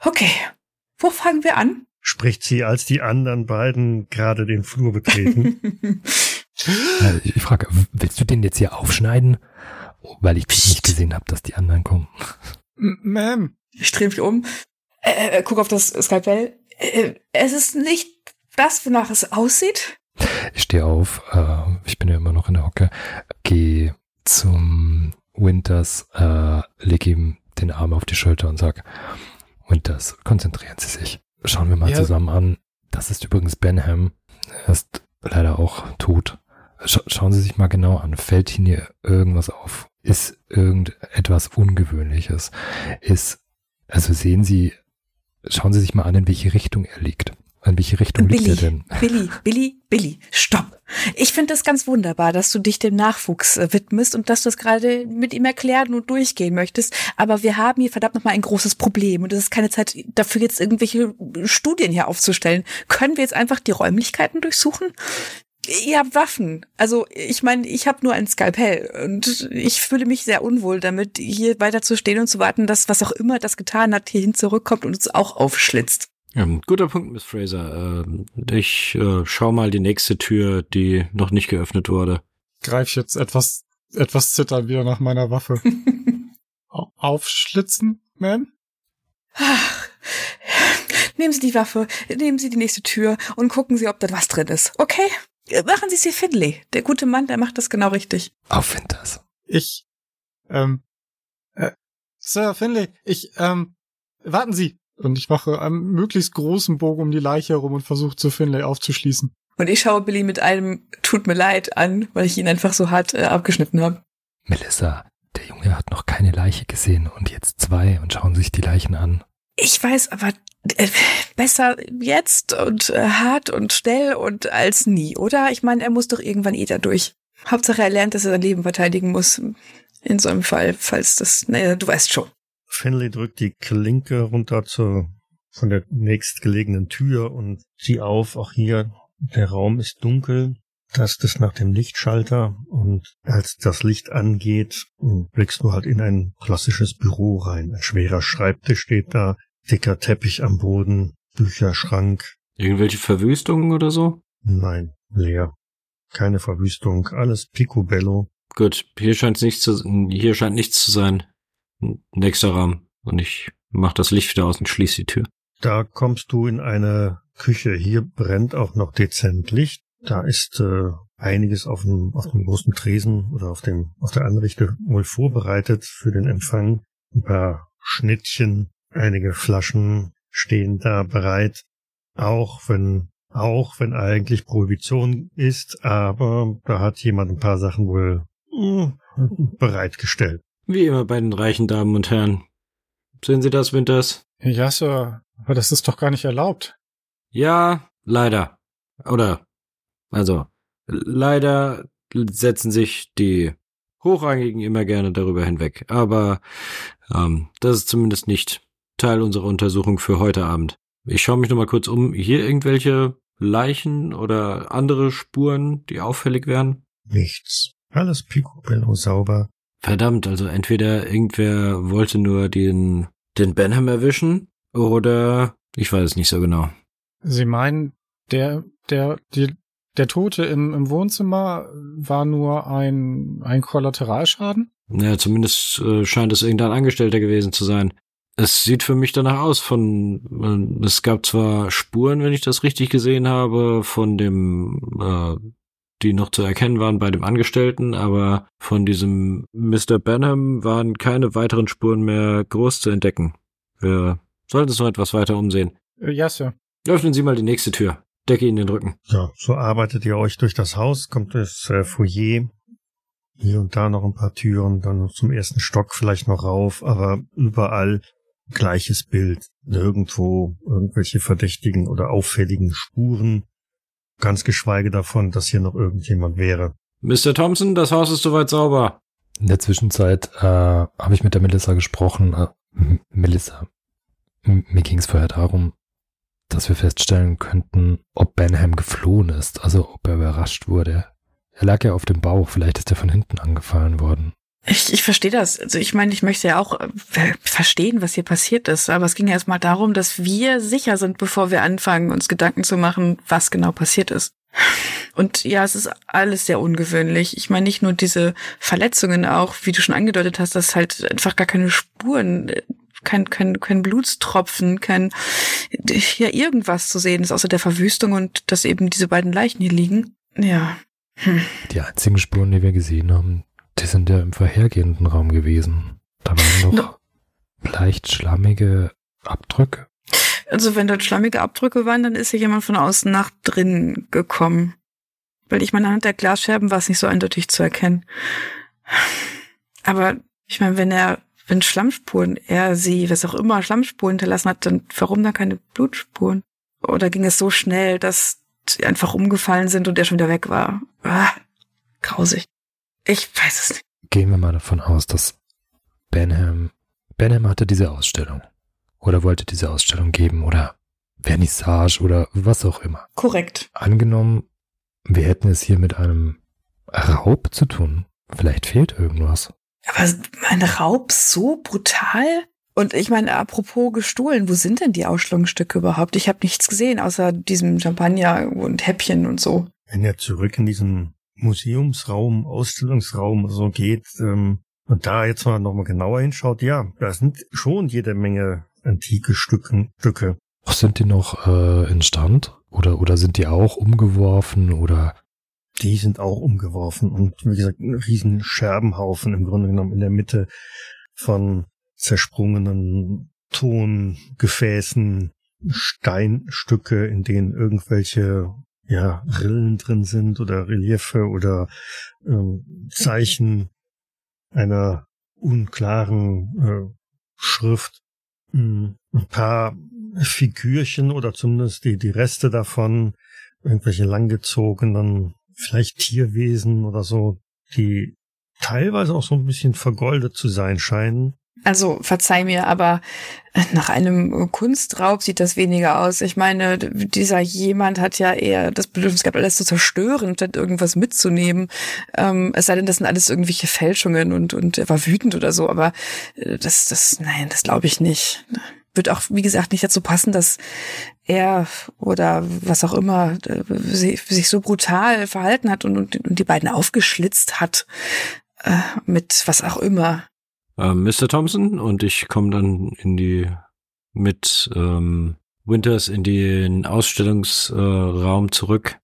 Okay, wo fangen wir an?
Spricht sie, als die anderen beiden gerade den Flur betreten.
Äh, Ich frage, willst du den jetzt hier aufschneiden? Weil ich
Psst.
nicht gesehen habe, dass die anderen kommen.
Ma'am,
Ich drehe mich um, äh, äh, guck auf das Skalpell. Äh, es ist nicht das, wonach es aussieht.
Ich stehe auf, äh, ich bin ja immer noch in der Hocke, gehe zum Winters, äh, leg ihm den Arm auf die Schulter und sag, Winters, konzentrieren Sie sich. Schauen wir mal
Ja.
zusammen an. Das ist übrigens Benham. Er ist leider auch tot. Scha schauen Sie sich mal genau an. Fällt Ihnen hier irgendwas auf? Ist irgendetwas Ungewöhnliches? Ist, also sehen Sie, schauen Sie sich mal an, in welche Richtung er liegt. In welche Richtung liegt er
Billy,
denn?
Billy, Billy, Billy, stopp. Ich finde das ganz wunderbar, dass du dich dem Nachwuchs äh, widmest und dass du es gerade mit ihm erklären und durchgehen möchtest. Aber wir haben hier verdammt nochmal ein großes Problem und es ist keine Zeit dafür, jetzt irgendwelche Studien hier aufzustellen. Können wir jetzt einfach die Räumlichkeiten durchsuchen? Ihr habt Waffen. Also ich meine, ich habe nur ein Skalpell und ich fühle mich sehr unwohl damit, hier weiter zu stehen und zu warten, dass was auch immer das getan hat, hierhin zurückkommt und uns auch aufschlitzt.
Ähm, guter Punkt, Miss Fraser. Ähm, ich äh, schau mal die nächste Tür, die noch nicht geöffnet wurde.
greif ich jetzt etwas, etwas zittern wieder nach meiner Waffe. Au- Aufschlitzen, Ma'am?
Ach, nehmen Sie die Waffe, nehmen Sie die nächste Tür und gucken Sie, ob da was drin ist. Okay? Machen Sie es wie Finley. Der gute Mann, der macht das genau richtig.
Auf Winters.
Ich, ähm, äh, Sir Finlay, ich, ähm, warten Sie. Und ich mache einen möglichst großen Bogen um die Leiche herum und versuche zu Finlay aufzuschließen.
Und ich schaue Billy mit einem Tut mir leid an, weil ich ihn einfach so hart äh, abgeschnitten habe.
Melissa, der Junge hat noch keine Leiche gesehen und jetzt zwei und schauen sich die Leichen an.
Ich weiß, aber äh, besser jetzt und äh, hart und schnell und als nie, oder? Ich meine, er muss doch irgendwann eh da durch. Hauptsache, er lernt, dass er sein Leben verteidigen muss. In so einem Fall, falls das, naja, du weißt schon.
Finley drückt die Klinke runter zur, von der nächstgelegenen Tür und sie auf. Auch hier, der Raum ist dunkel. Das ist nach dem Lichtschalter und als das Licht angeht, blickst du halt in ein klassisches Büro rein. Ein schwerer Schreibtisch steht da, dicker Teppich am Boden, Bücherschrank.
Irgendwelche Verwüstungen oder so?
Nein, leer. Keine Verwüstung, alles picobello.
Gut, hier scheint nichts zu, hier scheint nichts zu sein. Nächster Raum. Und ich mach das Licht wieder aus und schließe die Tür.
Da kommst du in eine Küche. Hier brennt auch noch dezent Licht. Da ist äh, einiges auf dem, auf dem großen Tresen oder auf dem auf der Anrichte wohl vorbereitet für den Empfang. Ein paar Schnittchen, einige Flaschen stehen da bereit. Auch wenn auch wenn eigentlich Prohibition ist, aber da hat jemand ein paar Sachen wohl mh, bereitgestellt.
Wie immer bei den reichen Damen und Herren. Sehen Sie das, Winters?
Ja, Sir, aber das ist doch gar nicht erlaubt.
Ja, leider. Oder, also, leider setzen sich die Hochrangigen immer gerne darüber hinweg. Aber ähm, das ist zumindest nicht Teil unserer Untersuchung für heute Abend. Ich schaue mich noch mal kurz um. Hier irgendwelche Leichen oder andere Spuren, die auffällig wären?
Nichts. Alles picobello sauber.
Verdammt, also entweder irgendwer wollte nur den, den Benham erwischen oder ich weiß es nicht so genau.
Sie meinen, der, der, die, der Tote im, im Wohnzimmer war nur ein, ein Kollateralschaden?
Ja, zumindest äh, scheint es irgendein Angestellter gewesen zu sein. Es sieht für mich danach aus von, äh, es gab zwar Spuren, wenn ich das richtig gesehen habe, von dem, äh, die noch zu erkennen waren bei dem Angestellten, aber von diesem Mr. Benham waren keine weiteren Spuren mehr groß zu entdecken. Wir sollten uns noch etwas weiter umsehen.
Äh, ja, Sir.
Öffnen Sie mal die nächste Tür. Decke Ihnen den Rücken.
Ja, so arbeitet ihr euch durch das Haus, kommt das äh, Foyer, hier und da noch ein paar Türen, dann zum ersten Stock vielleicht noch rauf, aber überall gleiches Bild. Nirgendwo irgendwelche verdächtigen oder auffälligen Spuren. Ganz geschweige davon, dass hier noch irgendjemand wäre.
Mr. Thompson, das Haus ist soweit sauber.
In der Zwischenzeit äh, habe ich mit der Melissa gesprochen. Äh, Melissa, mir ging es vorher darum, dass wir feststellen könnten, ob Benham geflohen ist, also ob er überrascht wurde. Er lag ja auf dem Bauch, vielleicht ist er von hinten angefallen worden.
Ich, ich verstehe das. Also ich meine, ich möchte ja auch äh, verstehen, was hier passiert ist. Aber es ging ja erstmal darum, dass wir sicher sind, bevor wir anfangen, uns Gedanken zu machen, was genau passiert ist. Und ja, es ist alles sehr ungewöhnlich. Ich meine, nicht nur diese Verletzungen auch, wie du schon angedeutet hast, dass halt einfach gar keine Spuren, äh, kein, kein, kein Blutstropfen, kein, ja, irgendwas zu sehen ist, außer der Verwüstung und dass eben diese beiden Leichen hier liegen. Ja. Hm.
Die einzigen Spuren, die wir gesehen haben, die sind ja im vorhergehenden Raum gewesen. Da waren noch leicht schlammige Abdrücke.
Also wenn dort schlammige Abdrücke waren, dann ist hier jemand von außen nach drinnen gekommen. Weil ich meine, anhand der Glasscherben war es nicht so eindeutig zu erkennen. Aber ich meine, wenn er, wenn Schlammspuren, er, sie, was auch immer, Schlammspuren hinterlassen hat, dann warum da keine Blutspuren? Oder ging es so schnell, dass sie einfach umgefallen sind und er schon wieder weg war? Ah, grausig. Ich weiß es nicht.
Gehen wir mal davon aus, dass Benham, Benham hatte diese Ausstellung. Oder wollte diese Ausstellung geben oder Vernissage oder was auch immer.
Korrekt.
Angenommen, wir hätten es hier mit einem Raub zu tun. Vielleicht fehlt irgendwas.
Aber ein Raub so brutal? Und ich meine, apropos gestohlen, wo sind denn die Ausstellungsstücke überhaupt? Ich habe nichts gesehen, außer diesem Champagner und Häppchen und so.
Wenn ihr zurück in diesen Museumsraum, Ausstellungsraum so geht ähm, und da jetzt mal nochmal genauer hinschaut, ja, da sind schon jede Menge antike Stücken, Stücke.
Ach, sind die noch äh, in Stand? Oder, oder sind die auch umgeworfen? Oder
Die sind auch umgeworfen und wie gesagt, ein riesen Scherbenhaufen im Grunde genommen in der Mitte von zersprungenen Tongefäßen, Steinstücke, in denen irgendwelche ja, Rillen drin sind oder Reliefe oder ähm, Zeichen einer unklaren äh, Schrift. Mm, Ein paar Figürchen oder zumindest die, die Reste davon, irgendwelche langgezogenen, vielleicht Tierwesen oder so, die teilweise auch so ein bisschen vergoldet zu sein scheinen.
Also verzeih mir, aber nach einem Kunstraub sieht das weniger aus. Ich meine, dieser jemand hat ja eher das Bedürfnis gehabt, alles zu zerstören, statt irgendwas mitzunehmen. Ähm, es sei denn, das sind alles irgendwelche Fälschungen und, und er war wütend oder so, aber äh, das, das, nein, das glaube ich nicht. Wird auch, wie gesagt, nicht dazu passen, dass er oder was auch immer äh, sich, so brutal verhalten hat und, und, die beiden aufgeschlitzt hat äh, mit was auch immer.
Ähm, Mr. Thompson und ich komme dann in die mit ähm, Winters in den Ausstellungsraum äh, zurück.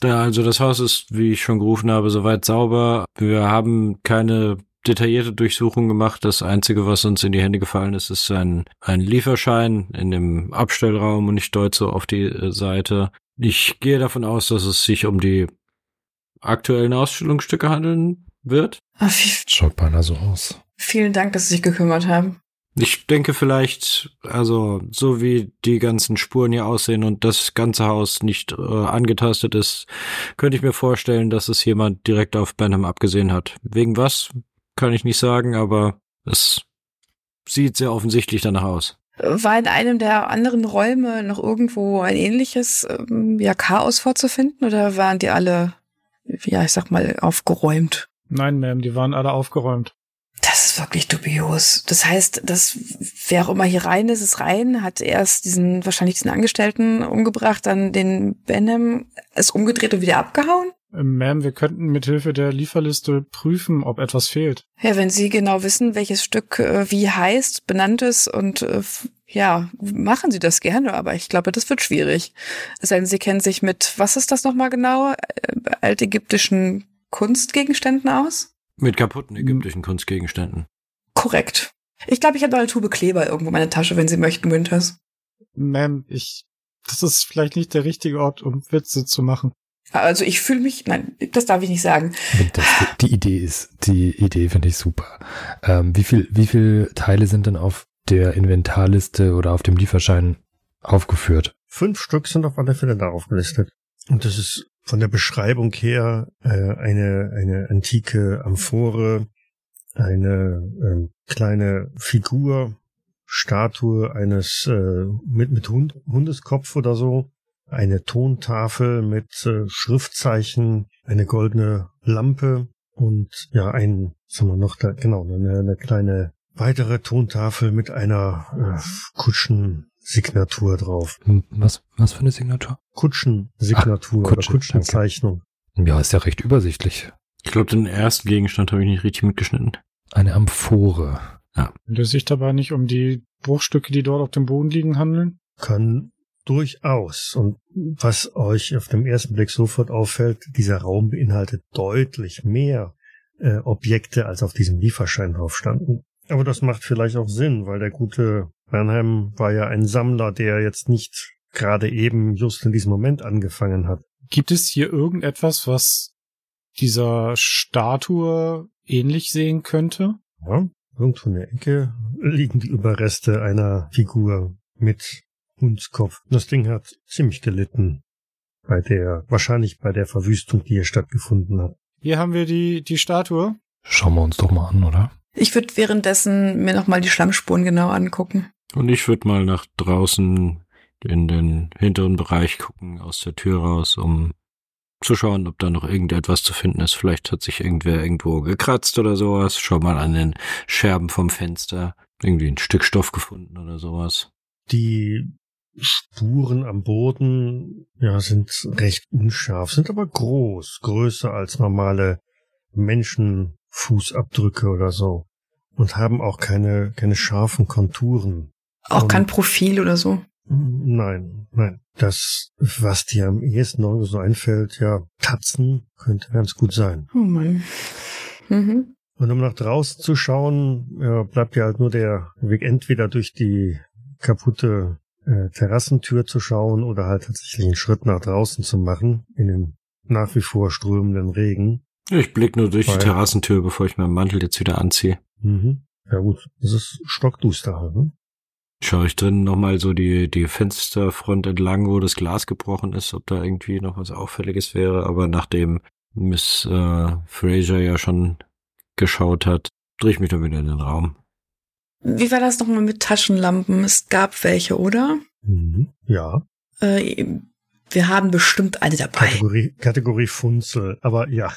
Da, also das Haus ist, wie ich schon gerufen habe, soweit sauber. Wir haben keine detaillierte Durchsuchung gemacht. Das Einzige, was uns in die Hände gefallen ist, ist ein, ein Lieferschein in dem Abstellraum und ich deute so auf die äh, Seite. Ich gehe davon aus, dass es sich um die aktuellen Ausstellungsstücke handeln wird.
Vi-
schaut beinahe so aus.
Vielen Dank, dass Sie sich gekümmert haben.
Ich denke vielleicht, also so wie die ganzen Spuren hier aussehen und das ganze Haus nicht äh, angetastet ist, könnte ich mir vorstellen, dass es jemand direkt auf Benham abgesehen hat. Wegen was, kann ich nicht sagen, aber es sieht sehr offensichtlich danach aus.
War in einem der anderen Räume noch irgendwo ein ähnliches ähm, ja, Chaos vorzufinden oder waren die alle, ja, ich sag mal, aufgeräumt?
Nein, Ma'am, die waren alle aufgeräumt.
Das ist wirklich dubios. Das heißt, dass wer auch immer hier rein ist, ist rein, hat erst diesen, wahrscheinlich diesen Angestellten umgebracht, dann den Benham, ist umgedreht und wieder abgehauen?
Äh, Ma'am, wir könnten mithilfe der Lieferliste prüfen, ob etwas fehlt.
Ja, wenn Sie genau wissen, welches Stück äh, wie heißt, benannt ist und äh, ja, machen Sie das gerne, aber ich glaube, das wird schwierig. Es sei denn, Sie kennen sich mit, was ist das nochmal genau, äh, altägyptischen Kunstgegenständen aus?
Mit kaputten ägyptischen Kunstgegenständen.
Korrekt. Ich glaube, ich habe noch eine Tube Kleber irgendwo in meiner Tasche, wenn Sie möchten, Winters.
Ma'am, ich, das ist vielleicht nicht der richtige Ort, um Witze zu machen.
Also ich fühle mich, nein, das darf ich nicht sagen.
Das, die Idee ist, die Idee finde ich super. Ähm, wie viel, wie viel Teile sind denn auf der Inventarliste oder auf dem Lieferschein aufgeführt?
Fünf Stück sind auf alle Fälle da aufgelistet. Und das ist von der Beschreibung her äh, eine, eine antike Amphore, eine äh, kleine Figur, Statue eines äh, mit, mit Hund, Hundeskopf oder so, eine Tontafel mit äh, Schriftzeichen, eine goldene Lampe und ja, ein, sagen wir noch da, genau, eine, eine kleine weitere Tontafel mit einer äh, Kutschensignatur drauf.
Hm, Was, was für eine Signatur?
Kutschensignatur
Ach,
oder
Kutsche,
Kutschenzeichnung.
Ja, ist ja recht übersichtlich.
Ich glaube, den ersten Gegenstand habe ich nicht richtig mitgeschnitten.
Eine Amphore.
Könnte es sich dabei nicht um die Bruchstücke, die dort auf dem Boden liegen, handeln?
Kann durchaus. Und was euch auf den ersten Blick sofort auffällt, dieser Raum beinhaltet deutlich mehr äh, Objekte, als auf diesem Lieferschein drauf standen. Aber das macht vielleicht auch Sinn, weil der gute Bernheim war ja ein Sammler, der jetzt nicht gerade eben just in diesem Moment angefangen hat.
Gibt es hier irgendetwas, was dieser Statue ähnlich sehen könnte?
Ja, irgendwo in der Ecke liegen die Überreste einer Figur mit Hundskopf. Das Ding hat ziemlich gelitten bei der, wahrscheinlich bei der Verwüstung, die hier stattgefunden hat.
Hier haben wir die, die Statue.
Schauen wir uns doch mal an, oder?
Ich würde währenddessen mir nochmal die Schlammspuren genau angucken.
Und ich würde mal nach draußen in den hinteren Bereich gucken, aus der Tür raus, um zu schauen, ob da noch irgendetwas zu finden ist. Vielleicht hat sich irgendwer irgendwo gekratzt oder sowas. Schau mal an den Scherben vom Fenster. Irgendwie ein Stück Stoff gefunden oder sowas.
Die Spuren am Boden, ja, sind recht unscharf, sind aber groß, größer als normale Menschenfußabdrücke oder so. Und haben auch keine, keine scharfen Konturen.
Auch
Um,
kein Profil oder so.
Nein, nein. Das, was dir am ehesten noch so einfällt, ja, Tatzen könnte ganz gut sein.
Oh Mann. Mhm.
Und um nach draußen zu schauen, ja, bleibt ja halt nur der Weg entweder durch die kaputte äh, Terrassentür zu schauen oder halt tatsächlich einen Schritt nach draußen zu machen in den nach wie vor strömenden Regen.
Ich blick nur durch
Weil-
die Terrassentür, bevor ich meinen Mantel jetzt wieder anziehe.
Mhm. Ja gut, es ist stockduster halt, ne?
Schaue ich drin nochmal so die, die Fensterfront entlang, wo das Glas gebrochen ist, ob da irgendwie noch was Auffälliges wäre. Aber nachdem Miss äh, Fraser ja schon geschaut hat, drehe ich mich dann wieder in den Raum.
Wie war das nochmal mit Taschenlampen? Es gab welche, oder?
Mhm. Ja,
Äh, wir haben bestimmt eine dabei.
Kategorie, Kategorie Funzel, aber ja.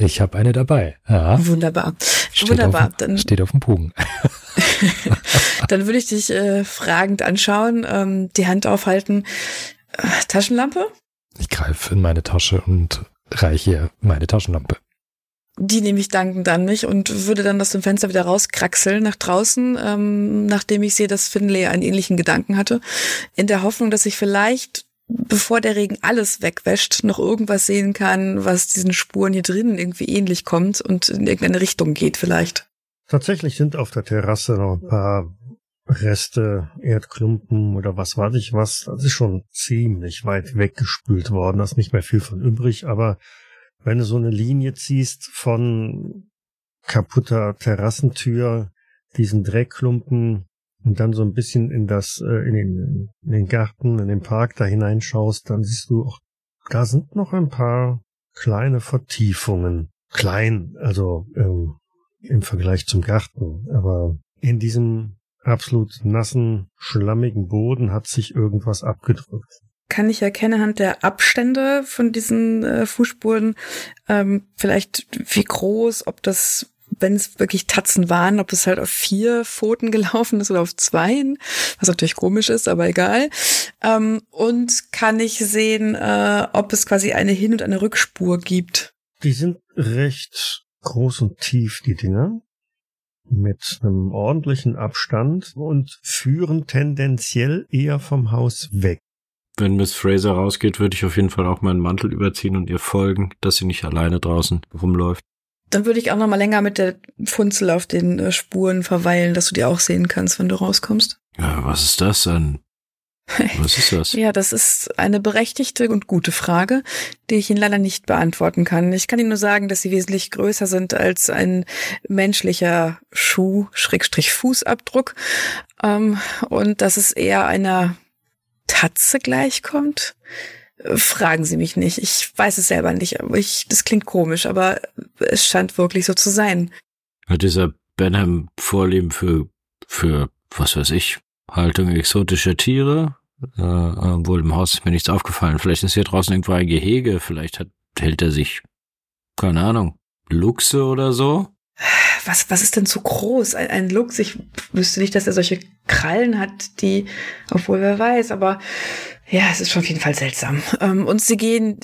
Ich habe eine dabei. Ja.
Wunderbar.
Steht
Wunderbar.
Auf,
Dann,
steht auf dem Bogen.
dann würde ich dich äh, fragend anschauen, ähm, die Hand aufhalten. Äh, Taschenlampe?
Ich greife in meine Tasche und reiche meine Taschenlampe.
Die nehme ich dankend an mich und würde dann aus dem Fenster wieder rauskraxeln nach draußen, ähm, nachdem ich sehe, dass Finlay einen ähnlichen Gedanken hatte, in der Hoffnung, dass ich vielleicht, bevor der Regen alles wegwäscht, noch irgendwas sehen kann, was diesen Spuren hier drinnen irgendwie ähnlich kommt und in irgendeine Richtung geht vielleicht.
Tatsächlich sind auf der Terrasse noch ein paar Reste, Erdklumpen oder was weiß ich was. Das ist schon ziemlich weit weggespült worden. Da ist nicht mehr viel von übrig. Aber wenn du so eine Linie ziehst von kaputter Terrassentür, diesen Dreckklumpen und dann so ein bisschen in das, äh, in den, in den Garten, in den Park da hineinschaust, dann siehst du auch, da sind noch ein paar kleine Vertiefungen. Klein, also ähm, im Vergleich zum Garten. Aber in diesem absolut nassen, schlammigen Boden hat sich irgendwas abgedrückt.
Kann ich erkennen anhand der Abstände von diesen äh, Fußspuren, ähm, vielleicht wie groß, ob das wenn es wirklich Tatzen waren, ob es halt auf vier Pfoten gelaufen ist oder auf zwei, was natürlich komisch ist, aber egal. Ähm, und kann ich sehen, äh, ob es quasi eine Hin- und eine Rückspur gibt.
Die sind recht groß und tief, die Dinger. Mit einem ordentlichen Abstand und führen tendenziell eher vom Haus weg.
Wenn Miss Fraser rausgeht, würde ich auf jeden Fall auch meinen Mantel überziehen und ihr folgen, dass sie nicht alleine draußen rumläuft.
Dann würde ich auch noch mal länger mit der Funzel auf den äh, Spuren verweilen, dass du die auch sehen kannst, wenn du rauskommst.
Ja, was ist das denn? Was ist das?
ja, das ist eine berechtigte und gute Frage, die ich Ihnen leider nicht beantworten kann. Ich kann Ihnen nur sagen, dass sie wesentlich größer sind als ein menschlicher Schuh, Schrägstrich Fußabdruck. Ähm, und dass es eher einer Tatze gleichkommt. Fragen Sie mich nicht. Ich weiß es selber nicht. Ich, das klingt komisch, aber es scheint wirklich so zu sein.
Hat dieser Benham Vorlieben für, für, was weiß ich, Haltung exotischer Tiere? Äh, wohl im Haus ist mir nichts aufgefallen. Vielleicht ist hier draußen irgendwo ein Gehege. Vielleicht hat, hält er sich, keine Ahnung, Luchse oder so?
Was, was ist denn so groß? Ein, ein Luchs? Ich wüsste nicht, dass er solche Krallen hat, die, obwohl wer weiß, aber ja, es ist schon auf jeden Fall seltsam. Ähm, und sie gehen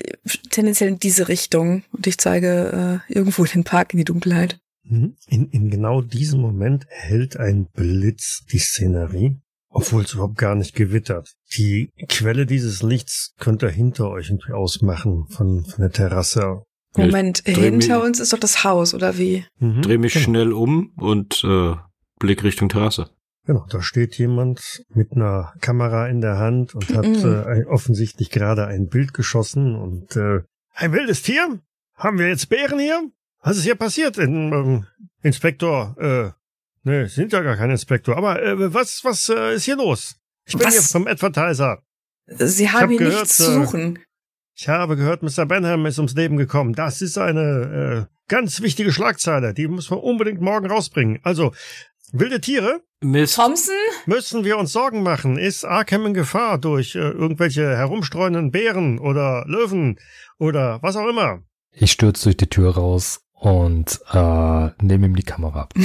tendenziell in diese Richtung und ich zeige äh, irgendwo den Park in die Dunkelheit.
Mhm. In, in genau diesem Moment hält ein Blitz die Szenerie, obwohl es überhaupt gar nicht gewittert. Die Quelle dieses Lichts könnt ihr hinter euch irgendwie ausmachen von, von der Terrasse.
Moment,
dreh
hinter
mich-
uns ist doch das Haus, oder wie?
Mhm.
Dreh mich
Genau.
schnell um und äh, Blick Richtung Terrasse.
Genau, da steht jemand mit einer Kamera in der Hand und hat äh, offensichtlich gerade ein Bild geschossen und äh, ein wildes Tier? Haben wir jetzt Bären hier? Was ist hier passiert, in, ähm, Inspektor? Äh, ne, sind ja gar kein Inspektor, aber äh, was was äh, ist hier los? Ich bin
Was?
hier vom Advertiser.
Sie haben
hab
hier
gehört,
nichts zu
äh,
suchen.
Ich habe gehört, Mr. Benham ist ums Leben gekommen. Das ist eine äh, ganz wichtige Schlagzeile. Die muss man unbedingt morgen rausbringen. Also, wilde Tiere?
Mist.
Thompson?
Müssen wir uns Sorgen machen? Ist Arkham in Gefahr durch äh, irgendwelche herumstreuenden Bären oder Löwen oder was auch immer?
Ich stürze durch die Tür raus und äh, nehme ihm die Kamera ab.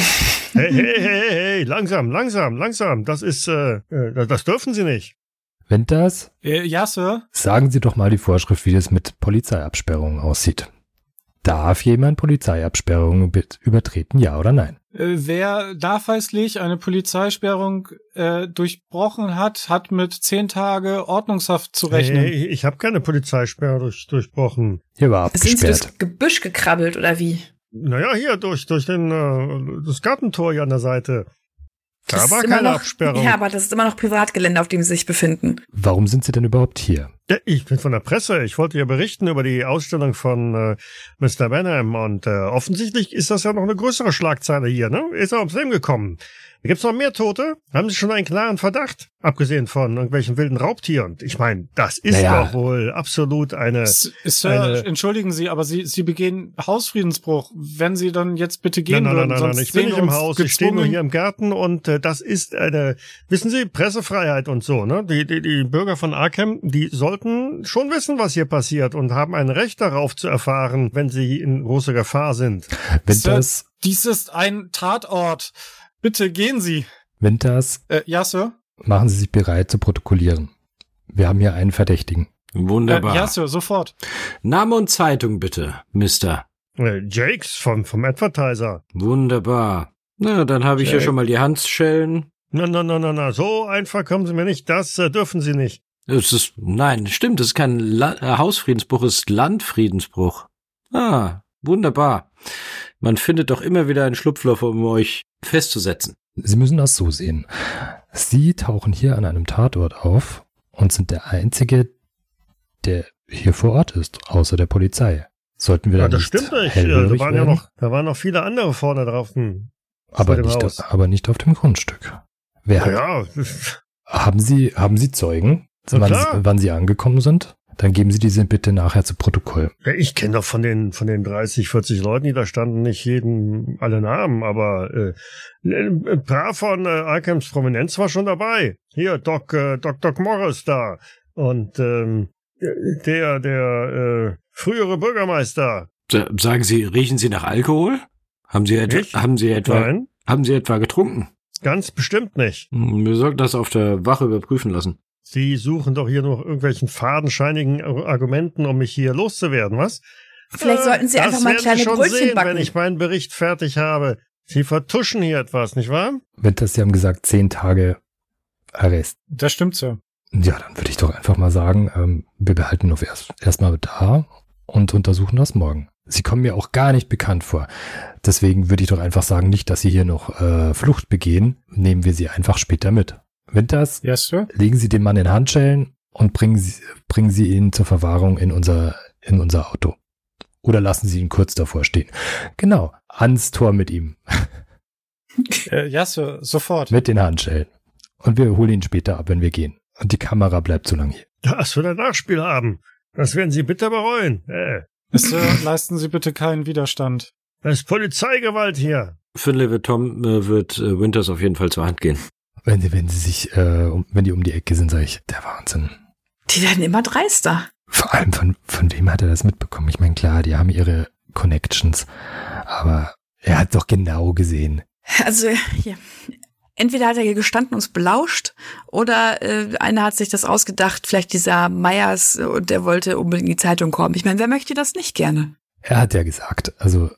Hey, hey, hey, hey, hey, langsam, langsam, langsam. Das ist, äh, äh, das dürfen Sie nicht.
Wenn das,
Äh, ja, Sir.
sagen Sie doch mal die Vorschrift, wie das mit Polizeiabsperrungen aussieht. Darf jemand Polizeiabsperrungen übertreten, ja oder nein?
Äh, wer nachweislich eine Polizeisperrung äh, durchbrochen hat, hat mit zehn Tage Ordnungshaft zu rechnen.
Hey, ich habe keine Polizeisperre durch, durchbrochen.
Hier war
Sind Sie
abgesperrt.
durchs Gebüsch gekrabbelt, oder wie?
Naja, hier durch, durch den, äh, das Gartentor hier an der Seite. Da
Das
war
ist immer
keine
noch,
Absperrung.
Ja, aber das ist immer noch Privatgelände, auf dem Sie sich befinden.
Warum sind Sie denn überhaupt hier?
Ja, ich bin von der Presse. Ich wollte ja berichten über die Ausstellung von äh, Mr. Benham und äh, offensichtlich ist das ja noch eine größere Schlagzeile hier, ne? Ist er ums Leben gekommen. Gibt's noch mehr Tote? Haben Sie schon einen klaren Verdacht? Abgesehen von irgendwelchen wilden Raubtieren. Ich meine, das ist
Naja.
doch wohl absolut eine.
S- Sir,
eine-
entschuldigen Sie, aber Sie, Sie begehen Hausfriedensbruch. Wenn Sie dann jetzt bitte gehen
nein, nein,
würden,
nein, nein,
sonst
ich bin nicht
wir
im Haus, ich stehe nur
gezwungen-
hier im Garten und äh, das ist eine, wissen Sie, Pressefreiheit und so, ne? Die, die, die Bürger von Arkham, die sollten schon wissen, was hier passiert und haben ein Recht darauf zu erfahren, wenn sie in großer Gefahr sind.
Wenn
Sir,
das,
Dies ist ein Tatort. Bitte gehen Sie.
wenn das,
Äh, ja, Sir.
machen Sie sich bereit zu protokollieren. Wir haben hier einen Verdächtigen.
Äh,
Wunderbar.
ja, Sir, sofort.
Name und Zeitung bitte, Mister.
Äh, Jakes vom, vom Advertiser.
Wunderbar. Na, dann habe ich ja
Okay.
schon mal die Handschellen.
Na, na, na, na, na, so einfach kommen Sie mir nicht. Das äh, dürfen Sie nicht.
Es ist, nein, stimmt, es ist kein La äh, Hausfriedensbruch, es ist Landfriedensbruch. Ah, wunderbar. Man findet doch immer wieder ein Schlupfloch, um euch festzusetzen.
Sie müssen das so sehen. Sie tauchen hier an einem Tatort auf und sind der Einzige, der hier vor Ort ist, außer der Polizei. Sollten wir
Ja,
dann
das
nicht
stimmt nicht. Da waren ja noch, da waren noch viele andere vorne drauf. Hm.
aber, nicht,
Haus.
aber nicht auf dem Grundstück. Wer hat,
Ja,
haben Sie, haben Sie Zeugen, wann, wann Sie angekommen sind? Dann geben Sie diese bitte nachher zu Protokoll.
ja, ich kenne doch von den von den 30, 40 Leuten, die da standen, nicht jeden alle Namen, aber äh, ein paar von äh, Arkhams Prominenz war schon dabei. Hier Doc äh, Doc Doc Morris da und ähm, der der äh, frühere Bürgermeister.
Sa- Sagen Sie, riechen Sie nach Alkohol? Haben Sie etwa,
Ich?
haben Sie etwa,
Nein,
haben Sie etwa getrunken?
ganz bestimmt nicht.
Hm, Wir sollten das auf der Wache überprüfen lassen.
Sie suchen doch hier noch irgendwelchen fadenscheinigen Argumenten, um mich hier loszuwerden, was?
Vielleicht
Äh,
sollten Sie einfach mal
werden
kleine
Sie schon
Brötchen
sehen,
backen.
wenn ich meinen Bericht fertig habe. Sie vertuschen hier etwas, nicht wahr?
Winters, Sie haben gesagt, zehn Tage Arrest.
Das stimmt so.
Ja, dann würde ich doch einfach mal sagen, ähm, wir behalten uns erst erstmal da und untersuchen das morgen. Sie kommen mir auch gar nicht bekannt vor. Deswegen würde ich doch einfach sagen, nicht, dass Sie hier noch äh, Flucht begehen, nehmen wir Sie einfach später mit. Winters,
Yes, Sir?
legen Sie den Mann in Handschellen und bringen Sie, bringen Sie ihn zur Verwahrung in unser, in unser Auto. Oder lassen Sie ihn kurz davor stehen. Genau, ans Tor mit ihm,
Äh, ja, Sir, sofort.
mit den Handschellen. Und wir holen ihn später ab, wenn wir gehen. Und die Kamera bleibt so lange hier.
Das wird ein Nachspiel haben. Das werden Sie bitter bereuen. Äh,
Sir, leisten Sie bitte keinen Widerstand.
das ist Polizeigewalt hier.
Finley wird Tom äh, wird äh, Winters auf jeden Fall zur Hand gehen.
Wenn sie, wenn sie sich, äh, wenn die um die Ecke sind, sage ich, der Wahnsinn.
Die werden immer dreister.
Vor allem von, von wem hat er das mitbekommen? Ich meine, klar, die haben ihre Connections, aber er hat doch genau gesehen.
Also, ja. Entweder hat er hier gestanden und uns belauscht, oder äh, einer hat sich das ausgedacht, vielleicht dieser Meyers, und der wollte unbedingt in die Zeitung kommen. Ich meine, wer möchte das nicht gerne?
Er hat ja gesagt, also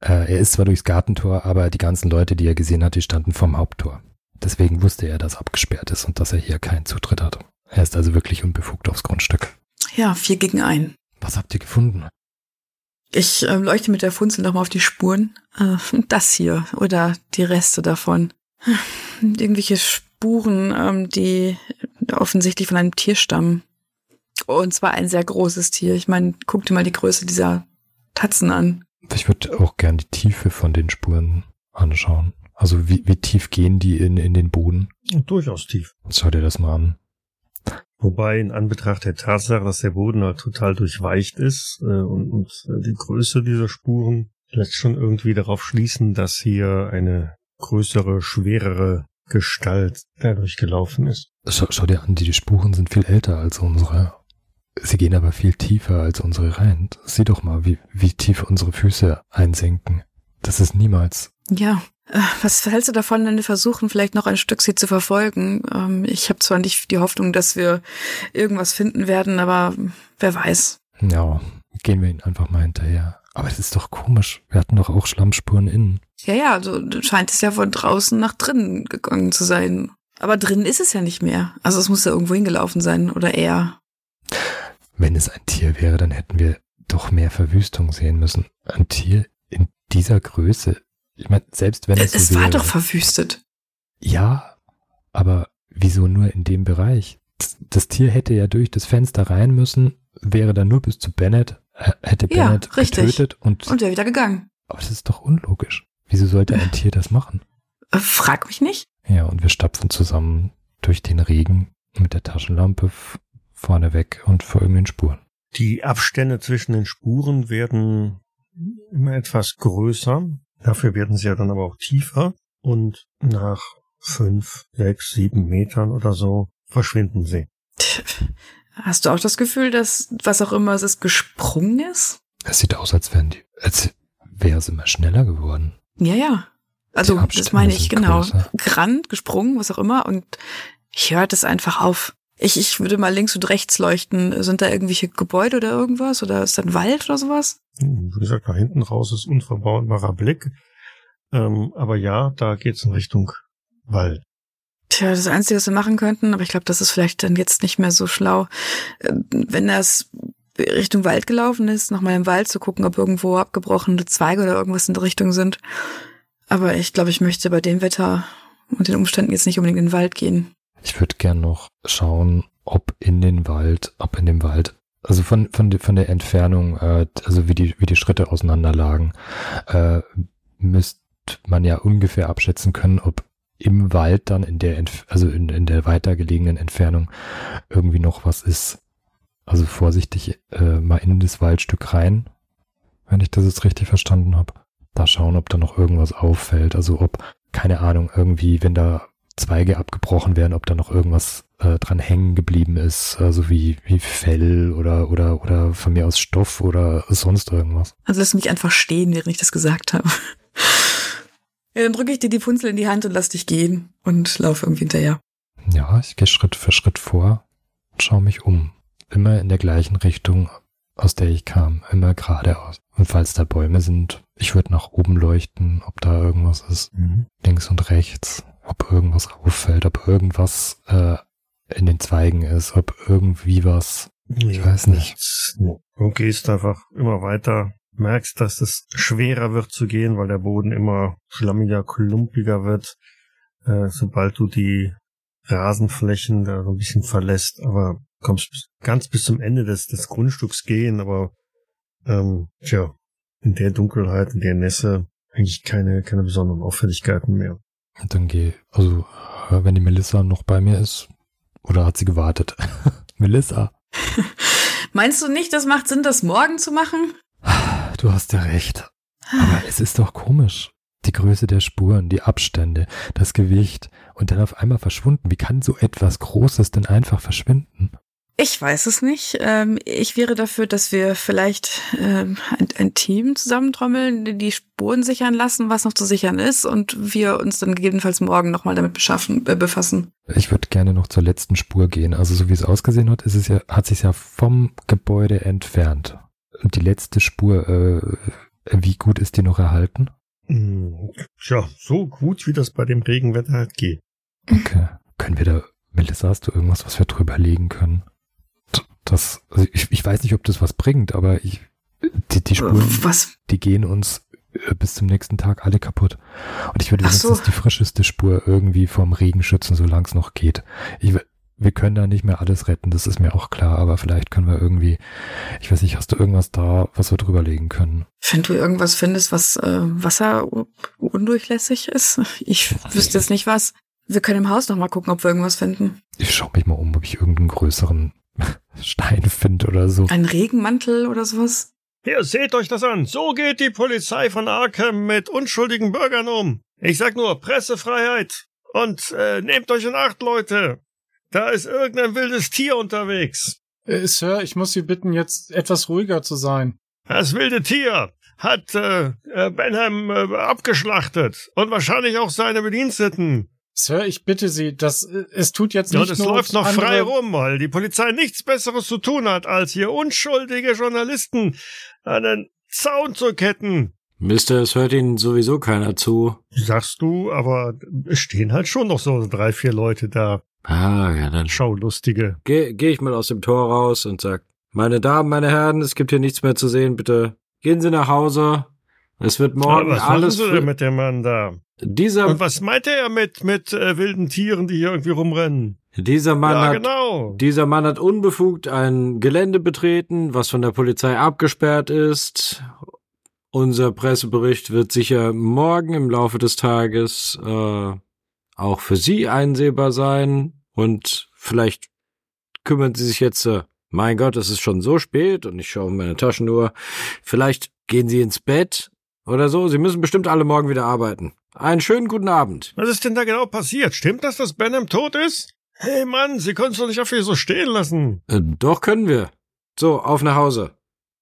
äh, er ist zwar durchs Gartentor, aber die ganzen Leute, die er gesehen hat, die standen vorm Haupttor. Deswegen wusste er, dass abgesperrt ist und dass er hier keinen Zutritt hat. Er ist also wirklich unbefugt aufs Grundstück.
Ja, vier gegen ein.
Was habt ihr gefunden?
Ich äh, leuchte mit der Funzel nochmal auf die Spuren. Äh, das hier oder die Reste davon. Irgendwelche Spuren, ähm, die offensichtlich von einem Tier stammen. Und zwar ein sehr großes Tier. Ich meine, guck dir mal die Größe dieser Tatzen an.
Ich würde auch gern die Tiefe von den Spuren anschauen. Also wie, wie tief gehen die in, in den Boden?
Durchaus tief.
Schau dir das mal an.
Wobei in Anbetracht der Tatsache, dass der Boden halt total durchweicht ist äh, und, und äh, die Größe dieser Spuren lässt schon irgendwie darauf schließen, dass hier eine größere, schwerere Gestalt dadurch gelaufen ist.
Schau, schau dir an, die, die Spuren sind viel älter als unsere. Sie gehen aber viel tiefer als unsere rein. Sieh doch mal, wie, wie tief unsere Füße einsinken. Das ist niemals.
Ja. Äh, Was hältst du davon, wenn wir versuchen, vielleicht noch ein Stück sie zu verfolgen? Ähm, Ich habe zwar nicht die Hoffnung, dass wir irgendwas finden werden, aber wer weiß.
Ja, gehen wir ihnen einfach mal hinterher. Aber das ist doch komisch. Wir hatten doch auch Schlammspuren innen.
Ja, ja, also scheint es ja von draußen nach drinnen gegangen zu sein. Aber drinnen ist es ja nicht mehr. Also es muss ja irgendwo hingelaufen sein oder eher.
Wenn es ein Tier wäre, dann hätten wir doch mehr Verwüstung sehen müssen. Ein Tier in dieser Größe. Ich meine, selbst wenn es,
Es
so
war
wäre,
doch verwüstet.
Ja, aber wieso nur in dem Bereich? Das, das Tier hätte ja durch das Fenster rein müssen, wäre dann nur bis zu Bennett, hätte
Ja,
Bennett
richtig.
getötet und,
Und wäre wieder gegangen.
aber das ist doch unlogisch. Wieso sollte ein Tier das machen?
Äh, Frag mich nicht.
Ja, und wir stapfen zusammen durch den Regen mit der Taschenlampe vorne weg und folgen den Spuren.
Die Abstände zwischen den Spuren werden immer etwas größer. Dafür werden sie ja dann aber auch tiefer. Und nach fünf, sechs, sieben Metern oder so verschwinden sie.
Hast du auch das Gefühl, dass was auch immer es ist, gesprungen ist?
Es sieht aus, als wären die, als wäre es immer schneller geworden.
Ja, ja. Also, das meine ich, genau.
größer.
Gerannt, gesprungen, was auch immer. Und ich hört es einfach auf. Ich, ich würde mal links und rechts leuchten. Sind da irgendwelche Gebäude oder irgendwas? Oder ist da ein Wald oder sowas?
Hm, Wie gesagt, nach hinten raus ist unverbautbarer Blick. Ähm, aber ja, da geht's in Richtung Wald.
Tja, das Einzige, was wir machen könnten, aber ich glaube, das ist vielleicht dann jetzt nicht mehr so schlau, äh, wenn das Richtung Wald gelaufen ist, nochmal im Wald zu gucken, ob irgendwo abgebrochene Zweige oder irgendwas in der Richtung sind. Aber ich glaube, ich möchte bei dem Wetter und den Umständen jetzt nicht unbedingt in den Wald gehen.
Ich würde gern noch schauen, ob in den Wald, ob in dem Wald, also von, von, der- von der Entfernung, äh, also wie die, wie die Schritte auseinander lagen, äh, müsste man ja ungefähr abschätzen können, ob im Wald dann in der, Entf also in, in der weiter gelegenen Entfernung irgendwie noch was ist. Also vorsichtig äh, mal in das Waldstück rein, wenn ich das jetzt richtig verstanden habe. Da schauen, ob da noch irgendwas auffällt. Also ob, keine Ahnung, irgendwie, wenn da Zweige abgebrochen werden, ob da noch irgendwas äh, dran hängen geblieben ist, also wie, wie Fell oder, oder, oder von mir aus Stoff oder sonst irgendwas.
Also lass mich einfach stehen, während ich das gesagt habe. Ja, dann drücke ich dir die Funzel in die Hand und lass dich gehen und laufe irgendwie hinterher.
Ja, ich gehe Schritt für Schritt vor und schaue mich um. Immer in der gleichen Richtung, aus der ich kam. Immer geradeaus. Und falls da Bäume sind, ich würde nach oben leuchten, ob da irgendwas ist.
Mhm.
Links und rechts. Ob irgendwas auffällt, ob irgendwas äh, in den Zweigen ist, ob irgendwie was. Ich weiß nicht.
nichts. Du gehst einfach immer weiter, merkst, dass es schwerer wird zu gehen, weil der Boden immer schlammiger, klumpiger wird, äh, sobald du die Rasenflächen da so ein bisschen verlässt, aber kommst ganz bis zum Ende des, des Grundstücks gehen, aber ähm, tja, in der Dunkelheit, in der Nässe eigentlich keine, keine besonderen Auffälligkeiten mehr.
Und dann gehe, also wenn die Melissa noch bei mir ist, oder hat sie gewartet? Melissa,
Meinst du nicht, das macht Sinn, das morgen zu machen?
du hast ja recht. Aber es ist doch komisch. Die Größe der Spuren, die Abstände, das Gewicht und dann auf einmal verschwunden. Wie kann so etwas Großes denn einfach verschwinden?
Ich weiß es nicht. Ähm, ich wäre dafür, dass wir vielleicht ähm, ein, ein Team zusammentrommeln, die die Spuren sichern lassen, was noch zu sichern ist, und wir uns dann gegebenenfalls morgen nochmal damit beschaffen, äh, befassen.
Ich würde gerne noch zur letzten Spur gehen. Also so wie es ausgesehen hat, ist es ja, hat sich ja vom Gebäude entfernt. Und die letzte Spur, äh, wie gut ist die noch erhalten?
Hm, Tja, so gut, wie das bei dem Regenwetter halt geht.
Okay. Können wir da, Melissa, hast du irgendwas, was wir drüber legen können? Das, also ich, ich weiß nicht, ob das was bringt, aber ich, die, die Spuren,
Was?
die gehen uns äh, bis zum nächsten Tag alle kaputt. Und ich würde
Ach so.
wenigstens die frischeste Spur irgendwie vom Regen schützen, solange es noch geht. Ich, wir können da nicht mehr alles retten, das ist mir auch klar, aber vielleicht können wir irgendwie, ich weiß nicht, hast du irgendwas da, was wir drüber legen können?
Wenn du irgendwas findest, was äh, Wasser undurchlässig ist, ich wüsste jetzt nicht was. Wir können im Haus nochmal gucken, ob wir irgendwas finden.
Ich schaue mich mal um, ob ich irgendeinen größeren Stein finde oder so.
Ein Regenmantel oder sowas?
Hier, seht euch das an. So geht die Polizei von Arkham mit unschuldigen Bürgern um. Ich sag nur Pressefreiheit. Und äh, nehmt euch in Acht, Leute. Da ist irgendein wildes Tier unterwegs.
Äh, Sir, ich muss Sie bitten, jetzt etwas ruhiger zu sein.
Das wilde Tier hat äh, äh, Benham äh, abgeschlachtet und wahrscheinlich auch seine Bediensteten.
Sir, ich bitte Sie, das, es tut jetzt
Ja,
nicht
es
nur
läuft noch
andere-
frei rum, weil die Polizei nichts Besseres zu tun hat, als hier unschuldige Journalisten an den Zaun zu ketten.
Mister, es hört Ihnen sowieso keiner zu.
Sagst du, aber es stehen halt schon noch so drei, vier Leute da.
Ah, ja, dann
Schaulustige.
gehe geh ich mal aus dem Tor raus und sag, meine Damen, meine Herren, es gibt hier nichts mehr zu sehen, bitte gehen Sie nach Hause. Es wird morgen
was
alles
denn mit dem Mann da?
Dieser
Und was meinte er mit, mit äh, wilden Tieren, die hier irgendwie rumrennen?
dieser Mann
ja,
hat
genau.
dieser Mann hat unbefugt ein Gelände betreten, was von der Polizei abgesperrt ist. Unser Pressebericht wird sicher morgen im Laufe des Tages äh, auch für Sie einsehbar sein und vielleicht kümmern Sie sich jetzt äh, mein Gott, es ist schon so spät und ich schaue auf meine Taschenuhr. Vielleicht gehen Sie ins Bett oder so. Sie müssen bestimmt alle morgen wieder arbeiten. Einen schönen guten Abend.
Was ist denn da genau passiert? Stimmt das, dass Benham tot ist? Hey Mann, Sie können es doch nicht auf hier so stehen lassen.
Äh, doch können wir. So, auf nach Hause.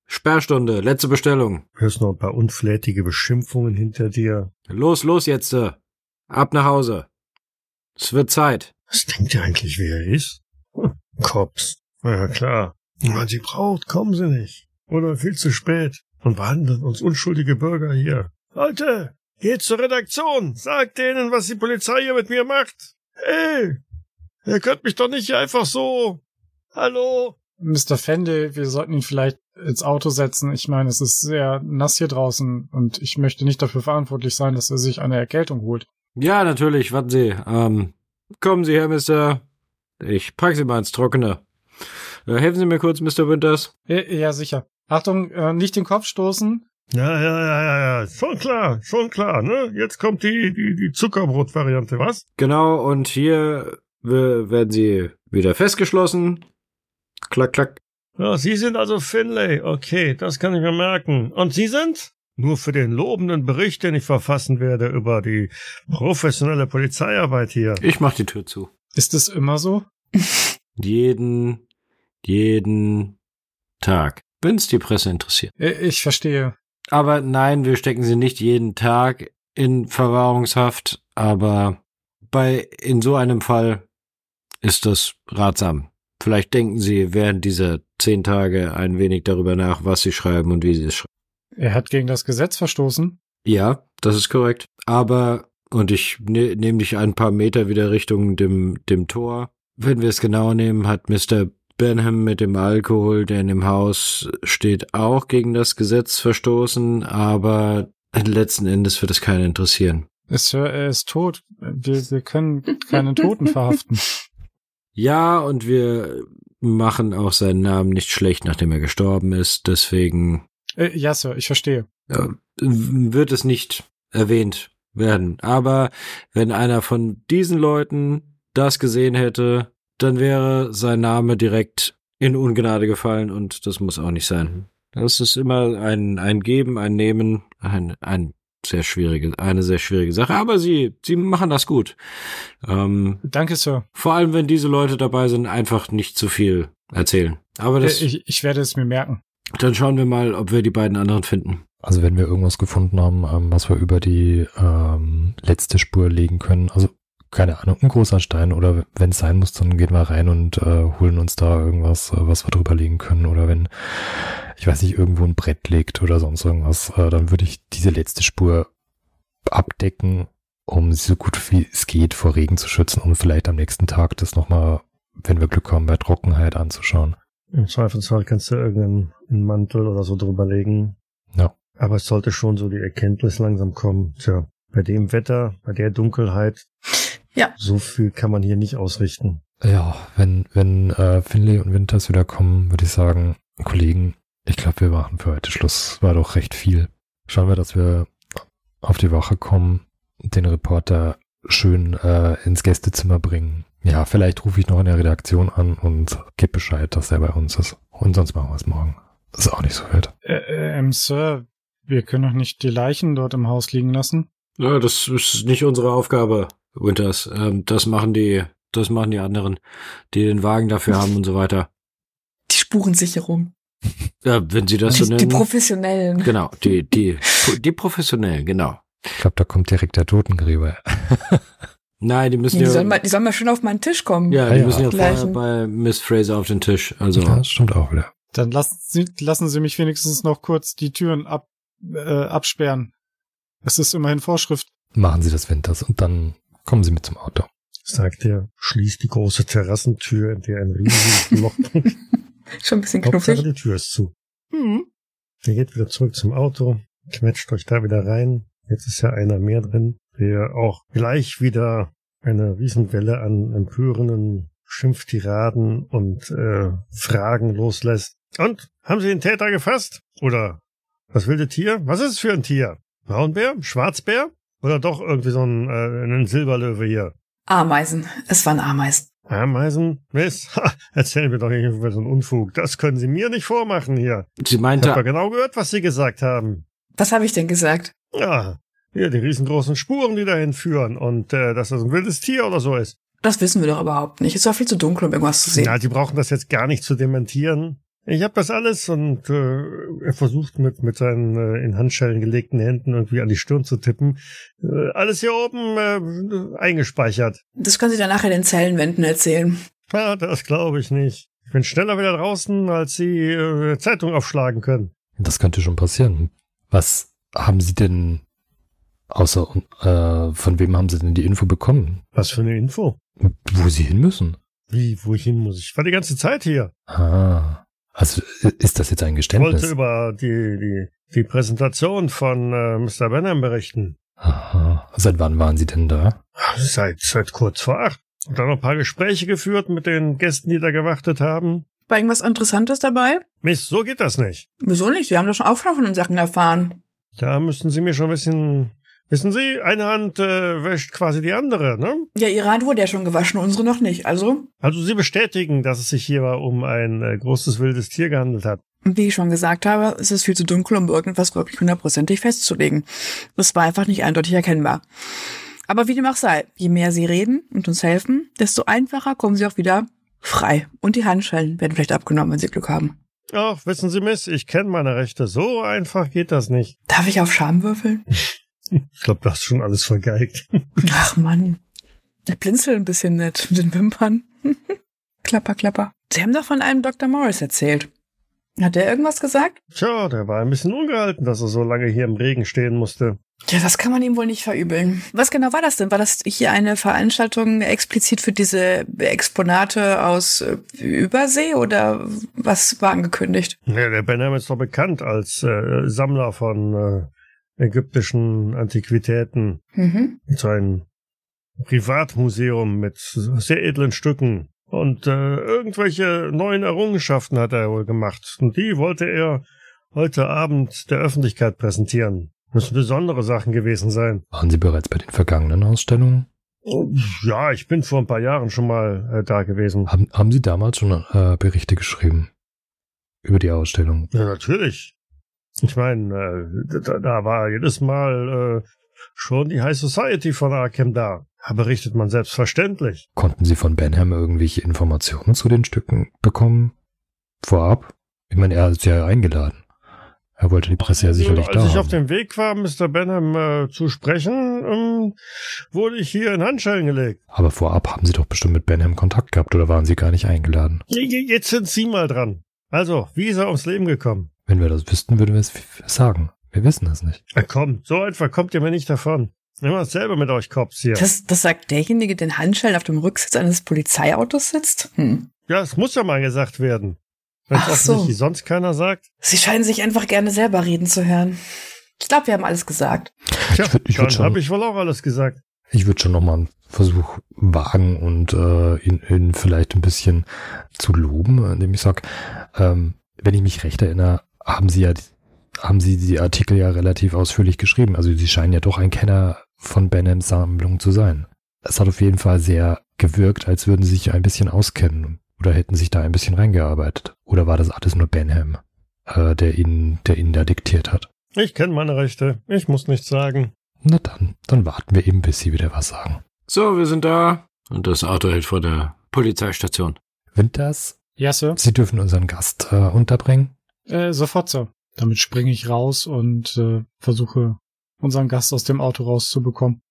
Sperrstunde, letzte Bestellung.
Hörst noch ein paar unflätige Beschimpfungen hinter dir.
Los, los jetzt. äh. Ab nach Hause. Es wird Zeit.
Was denkt ihr eigentlich, wer er ist? Hm, Cops. Na ja, klar. Wenn man sie braucht, kommen sie nicht. Oder viel zu spät. Und behandeln uns unschuldige Bürger hier. Leute, geht zur Redaktion. Sagt denen, was die Polizei hier mit mir macht. Hey, ihr könnt mich doch nicht hier einfach so. Hallo?
Mr. Fende, wir sollten ihn vielleicht ins Auto setzen. Ich meine, es ist sehr nass hier draußen und ich möchte nicht dafür verantwortlich sein, dass er sich eine Erkältung holt.
Ja, natürlich, warten Sie. Ähm, kommen Sie her, Mister. Ich pack Sie mal ins Trockene. Äh, helfen Sie mir kurz, Mr. Winters.
Ja, ja sicher. Achtung, äh, nicht den Kopf stoßen.
Ja, ja, ja, ja, ja. Schon klar, schon klar, ne? Jetzt kommt die, die, die Zuckerbrot-Variante, was?
Genau, und hier werden Sie wieder festgeschlossen. Klack, klack.
Ja, Sie sind also Finlay. Okay, das kann ich mir merken. Und Sie sind? Nur für den lobenden Bericht, den ich verfassen werde über die professionelle Polizeiarbeit hier.
Ich mach die Tür zu.
Ist es immer so?
Jeden, jeden Tag. Wenn's die Presse interessiert.
Äh, Ich verstehe.
Aber nein, wir stecken sie nicht jeden Tag in Verwahrungshaft, aber bei, in so einem Fall ist das ratsam. Vielleicht denken Sie während dieser zehn Tage ein wenig darüber nach, was Sie schreiben und wie Sie es schreiben.
Er hat gegen das Gesetz verstoßen.
Ja, das ist korrekt. Aber, und ich ne, nehme dich ein paar Meter wieder Richtung dem, dem Tor. Wenn wir es genau nehmen, hat Mr. Benham mit dem Alkohol, der in dem Haus steht, auch gegen das Gesetz verstoßen, aber letzten Endes wird es keinen interessieren.
Sir, er ist tot. Wir, wir können keinen Toten verhaften.
Ja, und wir machen auch seinen Namen nicht schlecht, nachdem er gestorben ist. Deswegen
Äh, ja, Sir, ich verstehe.
äh, wird es nicht erwähnt werden. Aber wenn einer von diesen Leuten das gesehen hätte, dann wäre sein Name direkt in Ungnade gefallen und das muss auch nicht sein. Das ist immer ein, ein Geben, ein Nehmen, ein, ein sehr schwierige, eine sehr schwierige Sache. Aber sie, sie machen das gut. Ähm,
Danke, Sir.
vor allem, wenn diese Leute dabei sind, einfach nicht zu viel erzählen. Aber das,
ich, ich werde es mir merken.
dann schauen wir mal, ob wir die beiden anderen finden.
Also wenn wir irgendwas gefunden haben, ähm, was wir über die ähm, letzte Spur legen können, also keine Ahnung, ein großer Stein oder wenn es sein muss, dann gehen wir rein und äh, holen uns da irgendwas, äh, was wir drüber legen können oder wenn, ich weiß nicht, irgendwo ein Brett liegt oder sonst irgendwas, äh, dann würde ich diese letzte Spur abdecken, um sie so gut wie es geht vor Regen zu schützen und vielleicht am nächsten Tag das nochmal, wenn wir Glück haben, bei Trockenheit anzuschauen.
Im Zweifelsfall kannst du irgendeinen einen Mantel oder so drüber legen.
Ja.
Aber es sollte schon so die Erkenntnis langsam kommen. Tja, bei dem Wetter, bei der Dunkelheit,
Ja.
so viel kann man hier nicht ausrichten.
Ja, wenn, wenn äh, Finlay und Winters wieder kommen, würde ich sagen, Kollegen, ich glaube, wir machen für heute Schluss. War doch recht viel. Schauen wir, dass wir auf die Wache kommen, den Reporter schön äh, ins Gästezimmer bringen. Ja, vielleicht rufe ich noch in der Redaktion an und gebe Bescheid, dass er bei uns ist. Und sonst machen wir es morgen. ist auch nicht so wild.
Äh, äh, ähm, Sir, wir können doch nicht die Leichen dort im Haus liegen lassen.
Ja, das ist nicht unsere Aufgabe, Winters. Ähm, das machen die, das machen die anderen, die den Wagen dafür haben und so weiter.
Die Spurensicherung.
Ja, wenn sie das so
Die, die
nennen.
Professionellen.
Genau, die, die, die professionellen, genau.
Ich glaube, da kommt direkt der Totengräber.
Nein, die müssen
Die
ja,
sollen, mal, die sollen mal schön auf meinen Tisch kommen.
ja, die
Ja,
müssen ja vorher bei Miss Fraser auf den Tisch. Also,
Ja, das stimmt auch wieder.
Dann lassen Sie, lassen Sie mich wenigstens noch kurz die Türen ab, äh, absperren. Es ist immerhin Vorschrift.
Machen Sie das Winters und dann kommen Sie mit zum Auto.
Sagt er, schließt die große Terrassentür, in der ein riesiges Loch
Schon ein bisschen
Hauptsache
knuffig.
die Tür ist zu. Ihr geht wieder zurück zum Auto, quetscht euch da wieder rein. Jetzt ist ja einer mehr drin, der auch gleich wieder eine Riesenwelle an empörenden Schimpftiraden und äh, Fragen loslässt. Und? Haben Sie den Täter gefasst? Oder das wilde Tier? Was ist es für ein Tier? Braunbär? Schwarzbär? Oder doch irgendwie so ein, äh, ein Silberlöwe hier?
Ameisen. Es waren Ameisen.
Ameisen? Miss? Ha, erzählen wir doch nicht über so einen Unfug. Das können Sie mir nicht vormachen hier.
sie
Ich
meinte,
habe ja genau gehört, was Sie gesagt haben.
Was habe ich denn gesagt?
Ja, hier die riesengroßen Spuren, die dahin führen und äh, dass das ein wildes Tier oder so ist.
Das wissen wir doch überhaupt nicht. Es war viel zu dunkel, um irgendwas zu sehen.
Na, die brauchen das jetzt gar nicht zu dementieren. Ich habe das alles und äh, er versucht mit mit seinen äh, in Handschellen gelegten Händen irgendwie an die Stirn zu tippen. Äh, alles hier oben äh, eingespeichert.
Das können Sie dann nachher den Zellenwänden erzählen.
Ah, das glaube ich nicht. Ich bin schneller wieder draußen, als Sie äh, Zeitung aufschlagen können.
Das könnte schon passieren. Was haben Sie denn außer äh, von wem haben Sie denn die Info bekommen?
Was für eine Info?
Wo Sie hin müssen?
Wie, wo ich hin muss? Ich war die ganze Zeit hier.
Ah. Also ist das jetzt ein
Ich
Geständnis?
wollte über die, die, die Präsentation von äh, Mr. Benham berichten.
Aha. Seit wann waren Sie denn da?
Seit, seit kurz vor acht. Und dann noch ein paar Gespräche geführt mit den Gästen, die da gewartet haben.
War irgendwas Interessantes dabei?
Mist, so geht das nicht.
Wieso nicht? Sie haben doch schon auch von den Sachen erfahren.
Da müssten Sie mir schon ein bisschen... Wissen Sie, eine Hand äh, wäscht quasi die andere, ne?
Ja, Ihre Hand wurde ja schon gewaschen, unsere noch nicht. Also,
Also Sie bestätigen, dass es sich hierbei um ein äh, großes wildes Tier gehandelt hat.
wie ich schon gesagt habe, es ist viel zu dunkel, um irgendwas wirklich hundertprozentig festzulegen. Es war einfach nicht eindeutig erkennbar. Aber wie dem auch sei, je mehr Sie reden und uns helfen, desto einfacher kommen Sie auch wieder frei. Und die Handschellen werden vielleicht abgenommen, wenn Sie Glück haben.
Ach, wissen Sie, Miss, ich kenne meine Rechte. So einfach geht das nicht.
Darf ich auf Scham würfeln?
Ich glaube, du hast schon alles vergeigt.
Ach Mann. Ich blinzel ein bisschen nett mit den Wimpern. klapper, klapper. Sie haben doch von einem Dr. Morris erzählt. Hat der irgendwas gesagt?
Tja, der war ein bisschen ungehalten, dass er so lange hier im Regen stehen musste.
Ja, das kann man ihm wohl nicht verübeln. Was genau war das denn? War das hier eine Veranstaltung explizit für diese Exponate aus äh, Übersee oder was war angekündigt?
Ja, der Benham ist doch bekannt als äh, Sammler von äh, ägyptischen Antiquitäten.
Mhm.
So ein Privatmuseum mit sehr edlen Stücken. Und äh, irgendwelche neuen Errungenschaften hat er wohl gemacht. Und die wollte er heute Abend der Öffentlichkeit präsentieren. Müssen besondere Sachen gewesen sein.
Waren Sie bereits bei den vergangenen Ausstellungen?
Ja, ich bin vor ein paar Jahren schon mal äh, da gewesen.
Haben, haben Sie damals schon äh, Berichte geschrieben über die Ausstellung?
Ja, natürlich. Ich meine, äh, da, da war jedes Mal äh, schon die High Society von Arkham da. Da berichtet man selbstverständlich.
Konnten Sie von Benham irgendwelche Informationen zu den Stücken bekommen? Vorab? Ich meine, er ist ja eingeladen. Er wollte die Presse ja sicherlich
Als
da
ich
haben.
auf dem Weg war, Mr. Benham äh, zu sprechen, ähm, wurde ich hier in Handschellen gelegt.
Aber vorab haben Sie doch bestimmt mit Benham Kontakt gehabt oder waren Sie gar nicht eingeladen?
Jetzt sind Sie mal dran. Also, wie ist er ums Leben gekommen?
Wenn wir das wüssten, würden wir es sagen. Wir wissen es nicht.
Na komm, so einfach kommt ihr mir nicht davon. Immer selber mit euch Cops hier.
Das, das sagt derjenige, der in Handschellen auf dem Rücksitz eines Polizeiautos sitzt? Hm.
ja, es muss ja mal gesagt werden. Wenn es
Ach so.
offensichtlich sonst keiner sagt.
Sie scheinen sich einfach gerne selber reden zu hören. Ich glaube, wir haben alles gesagt.
Tja,
Ich würd- ich
dann habe ich wohl auch alles gesagt.
Ich würde schon nochmal einen Versuch wagen und äh, ihn, ihn vielleicht ein bisschen zu loben, indem ich sage, ähm, wenn ich mich recht erinnere, haben Sie ja haben Sie die Artikel ja relativ ausführlich geschrieben. Also Sie scheinen ja doch ein Kenner von Benhams Sammlung zu sein. Es hat auf jeden Fall sehr gewirkt, als würden Sie sich ein bisschen auskennen oder hätten sich da ein bisschen reingearbeitet. Oder war das alles nur Benham, äh, der Ihnen, der Ihnen da diktiert hat?
Ich kenne meine Rechte. Ich muss nichts sagen.
Na dann, dann warten wir eben, bis Sie wieder was sagen.
So, wir sind da. Und das Auto hält vor der Polizeistation.
Winters,
Ja, Sir.
Sie dürfen unseren Gast äh, unterbringen.
Äh, sofort, Sir. Damit springe ich raus und äh, versuche, unseren Gast aus dem Auto rauszubekommen,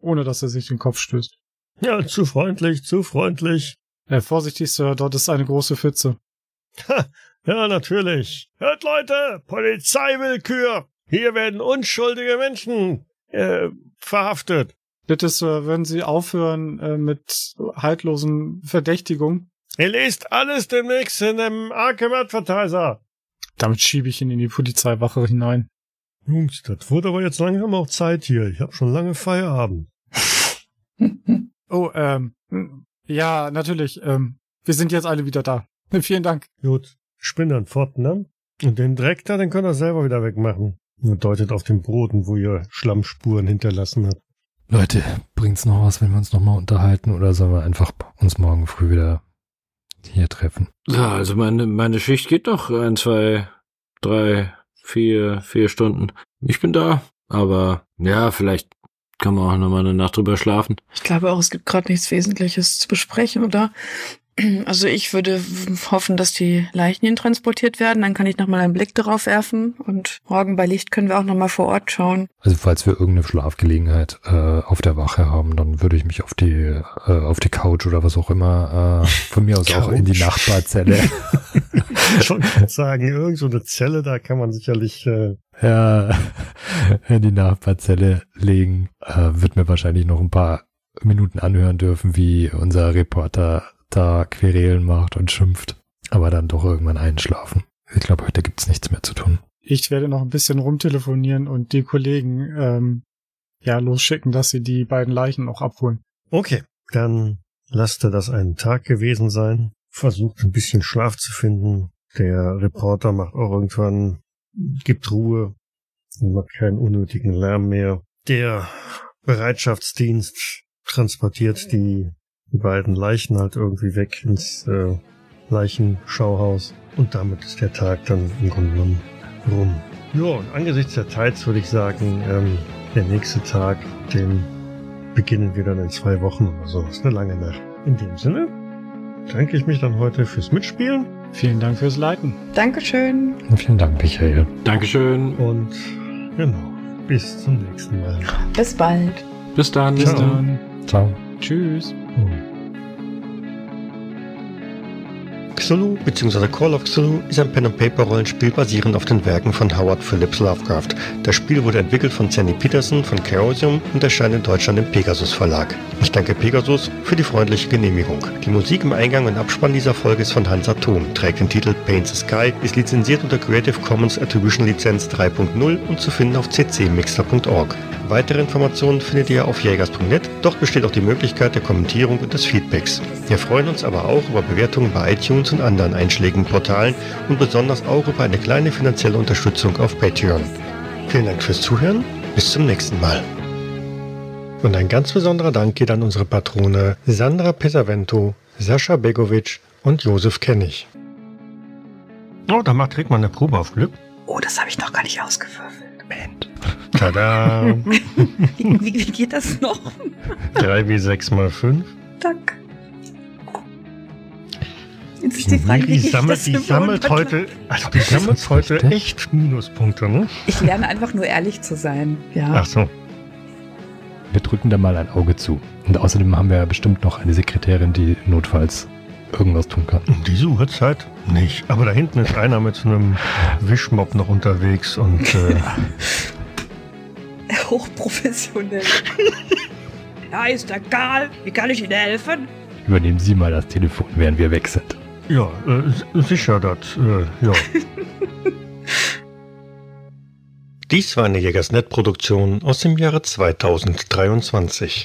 ohne dass er sich den Kopf stößt.
Ja, zu freundlich, zu freundlich.
Äh, vorsichtig, Sir, dort ist eine große Pfütze.
Ha, ja, natürlich. Hört, Leute, Polizeiwillkür. Hier werden unschuldige Menschen äh, verhaftet.
Bitte, Sir, würden Sie aufhören äh, mit haltlosen Verdächtigungen?
Ihr lest alles demnächst in dem Arkham Advertiser.
Damit schiebe ich ihn in die Polizeiwache hinein.
Jungs, das wurde aber jetzt langsam auch Zeit hier. Ich habe schon lange Feierabend.
Oh, ähm, hm, ja, natürlich. Ähm, wir sind jetzt alle wieder da. Vielen Dank.
Gut, ich bin dann fort, ne? Und den Dreck da, den könnt ihr selber wieder wegmachen. Nur deutet auf den Boden, wo ihr Schlammspuren hinterlassen habt.
Leute, bringt's noch was, wenn wir uns nochmal unterhalten oder sollen wir einfach uns morgen früh wieder hier treffen?
Ja, also meine, meine Schicht geht noch ein, zwei, drei, vier, vier Stunden. Ich bin da, aber ja, vielleicht kann man auch nochmal eine Nacht drüber schlafen.
Ich glaube auch, es gibt gerade nichts Wesentliches zu besprechen, oder? Also ich würde hoffen, dass die Leichen hin transportiert werden. Dann kann ich nochmal einen Blick darauf werfen. Und morgen bei Licht können wir auch nochmal vor Ort schauen.
Also falls wir irgendeine Schlafgelegenheit äh, auf der Wache haben, dann würde ich mich auf die äh, auf die Couch oder was auch immer, äh, von mir aus auch in die? Nachbarzelle.
Ich schon sagen, irgend so eine Zelle, da kann man sicherlich äh,
ja, in die Nachbarzelle legen. Äh, wird mir wahrscheinlich noch ein paar Minuten anhören dürfen, wie unser Reporter da Querelen macht und schimpft. Aber dann doch irgendwann einschlafen. Ich glaube, heute gibt's nichts mehr zu tun.
Ich werde noch ein bisschen rumtelefonieren und die Kollegen ähm, ja losschicken, dass sie die beiden Leichen noch abholen.
Okay, dann lasst ihr das einen Tag gewesen sein. Versucht ein bisschen Schlaf zu finden. Der Reporter macht auch irgendwann, gibt Ruhe, macht keinen unnötigen Lärm mehr. Der Bereitschaftsdienst transportiert die, die beiden Leichen halt irgendwie weg ins äh, Leichenschauhaus. Und damit ist der Tag dann im Grunde genommen rum. Ja, und angesichts der Zeit würde ich sagen, ähm, der nächste Tag, den beginnen wir dann in zwei Wochen oder so. Ist eine lange Nacht. In dem Sinne danke ich mich dann heute fürs Mitspielen
Vielen Dank fürs Leiten.
Dankeschön.
Vielen Dank, Michael.
Dankeschön.
Und genau, bis zum nächsten Mal.
Bis bald.
Bis dann.
Bis
Ciao.
dann.
Ciao.
Tschüss.
Cthulhu bzw. Call of Cthulhu ist ein Pen-and-Paper-Rollenspiel basierend auf den Werken von Howard Phillips Lovecraft. Das Spiel wurde entwickelt von Sandy Peterson von Chaosium und erscheint in Deutschland im Pegasus Verlag. Ich danke Pegasus für die freundliche Genehmigung. Die Musik im Eingang und Abspann dieser Folge ist von Hans Atom, trägt den Titel Paint the Sky, ist lizenziert unter Creative Commons Attribution Lizenz 3.0 und zu finden auf ccmixter.org. Weitere Informationen findet ihr auf jägers.net, dort besteht auch die Möglichkeit der Kommentierung und des Feedbacks. Wir freuen uns aber auch über Bewertungen bei iTunes und anderen einschlägigen Portalen und besonders auch über eine kleine finanzielle Unterstützung auf Patreon. Vielen Dank fürs Zuhören, bis zum nächsten Mal. Und ein ganz besonderer Dank geht an unsere Patrone Sandra Pesavento, Sascha Begovic und Josef Kennig.
Oh, da macht Rickmann eine Probe auf Glück.
Oh, das habe ich noch gar nicht ausgewürfelt.
Tada!
Wie, wie, wie geht das noch?
3 wie 6 mal 5.
Dank. Jetzt ist die Frage, wie
sammelt,
das
die sammelt heute, also die sammelt heute echt Minuspunkte, ne?
Ich lerne einfach nur ehrlich zu sein. Ja.
Ach so.
Wir drücken da mal ein Auge zu. Und außerdem haben wir ja bestimmt noch eine Sekretärin, die notfalls irgendwas tun kann.
Um diese Uhrzeit nicht. Aber da hinten ist einer mit so einem Wischmopp noch unterwegs und äh,
Hochprofessionell. ja, ist der Karl. Wie kann ich Ihnen helfen?
Übernehmen Sie mal das Telefon, während wir weg sind.
ja, äh, sicher das, äh, ja.
Dies war eine Jägersnet-Produktion aus dem Jahre 2023.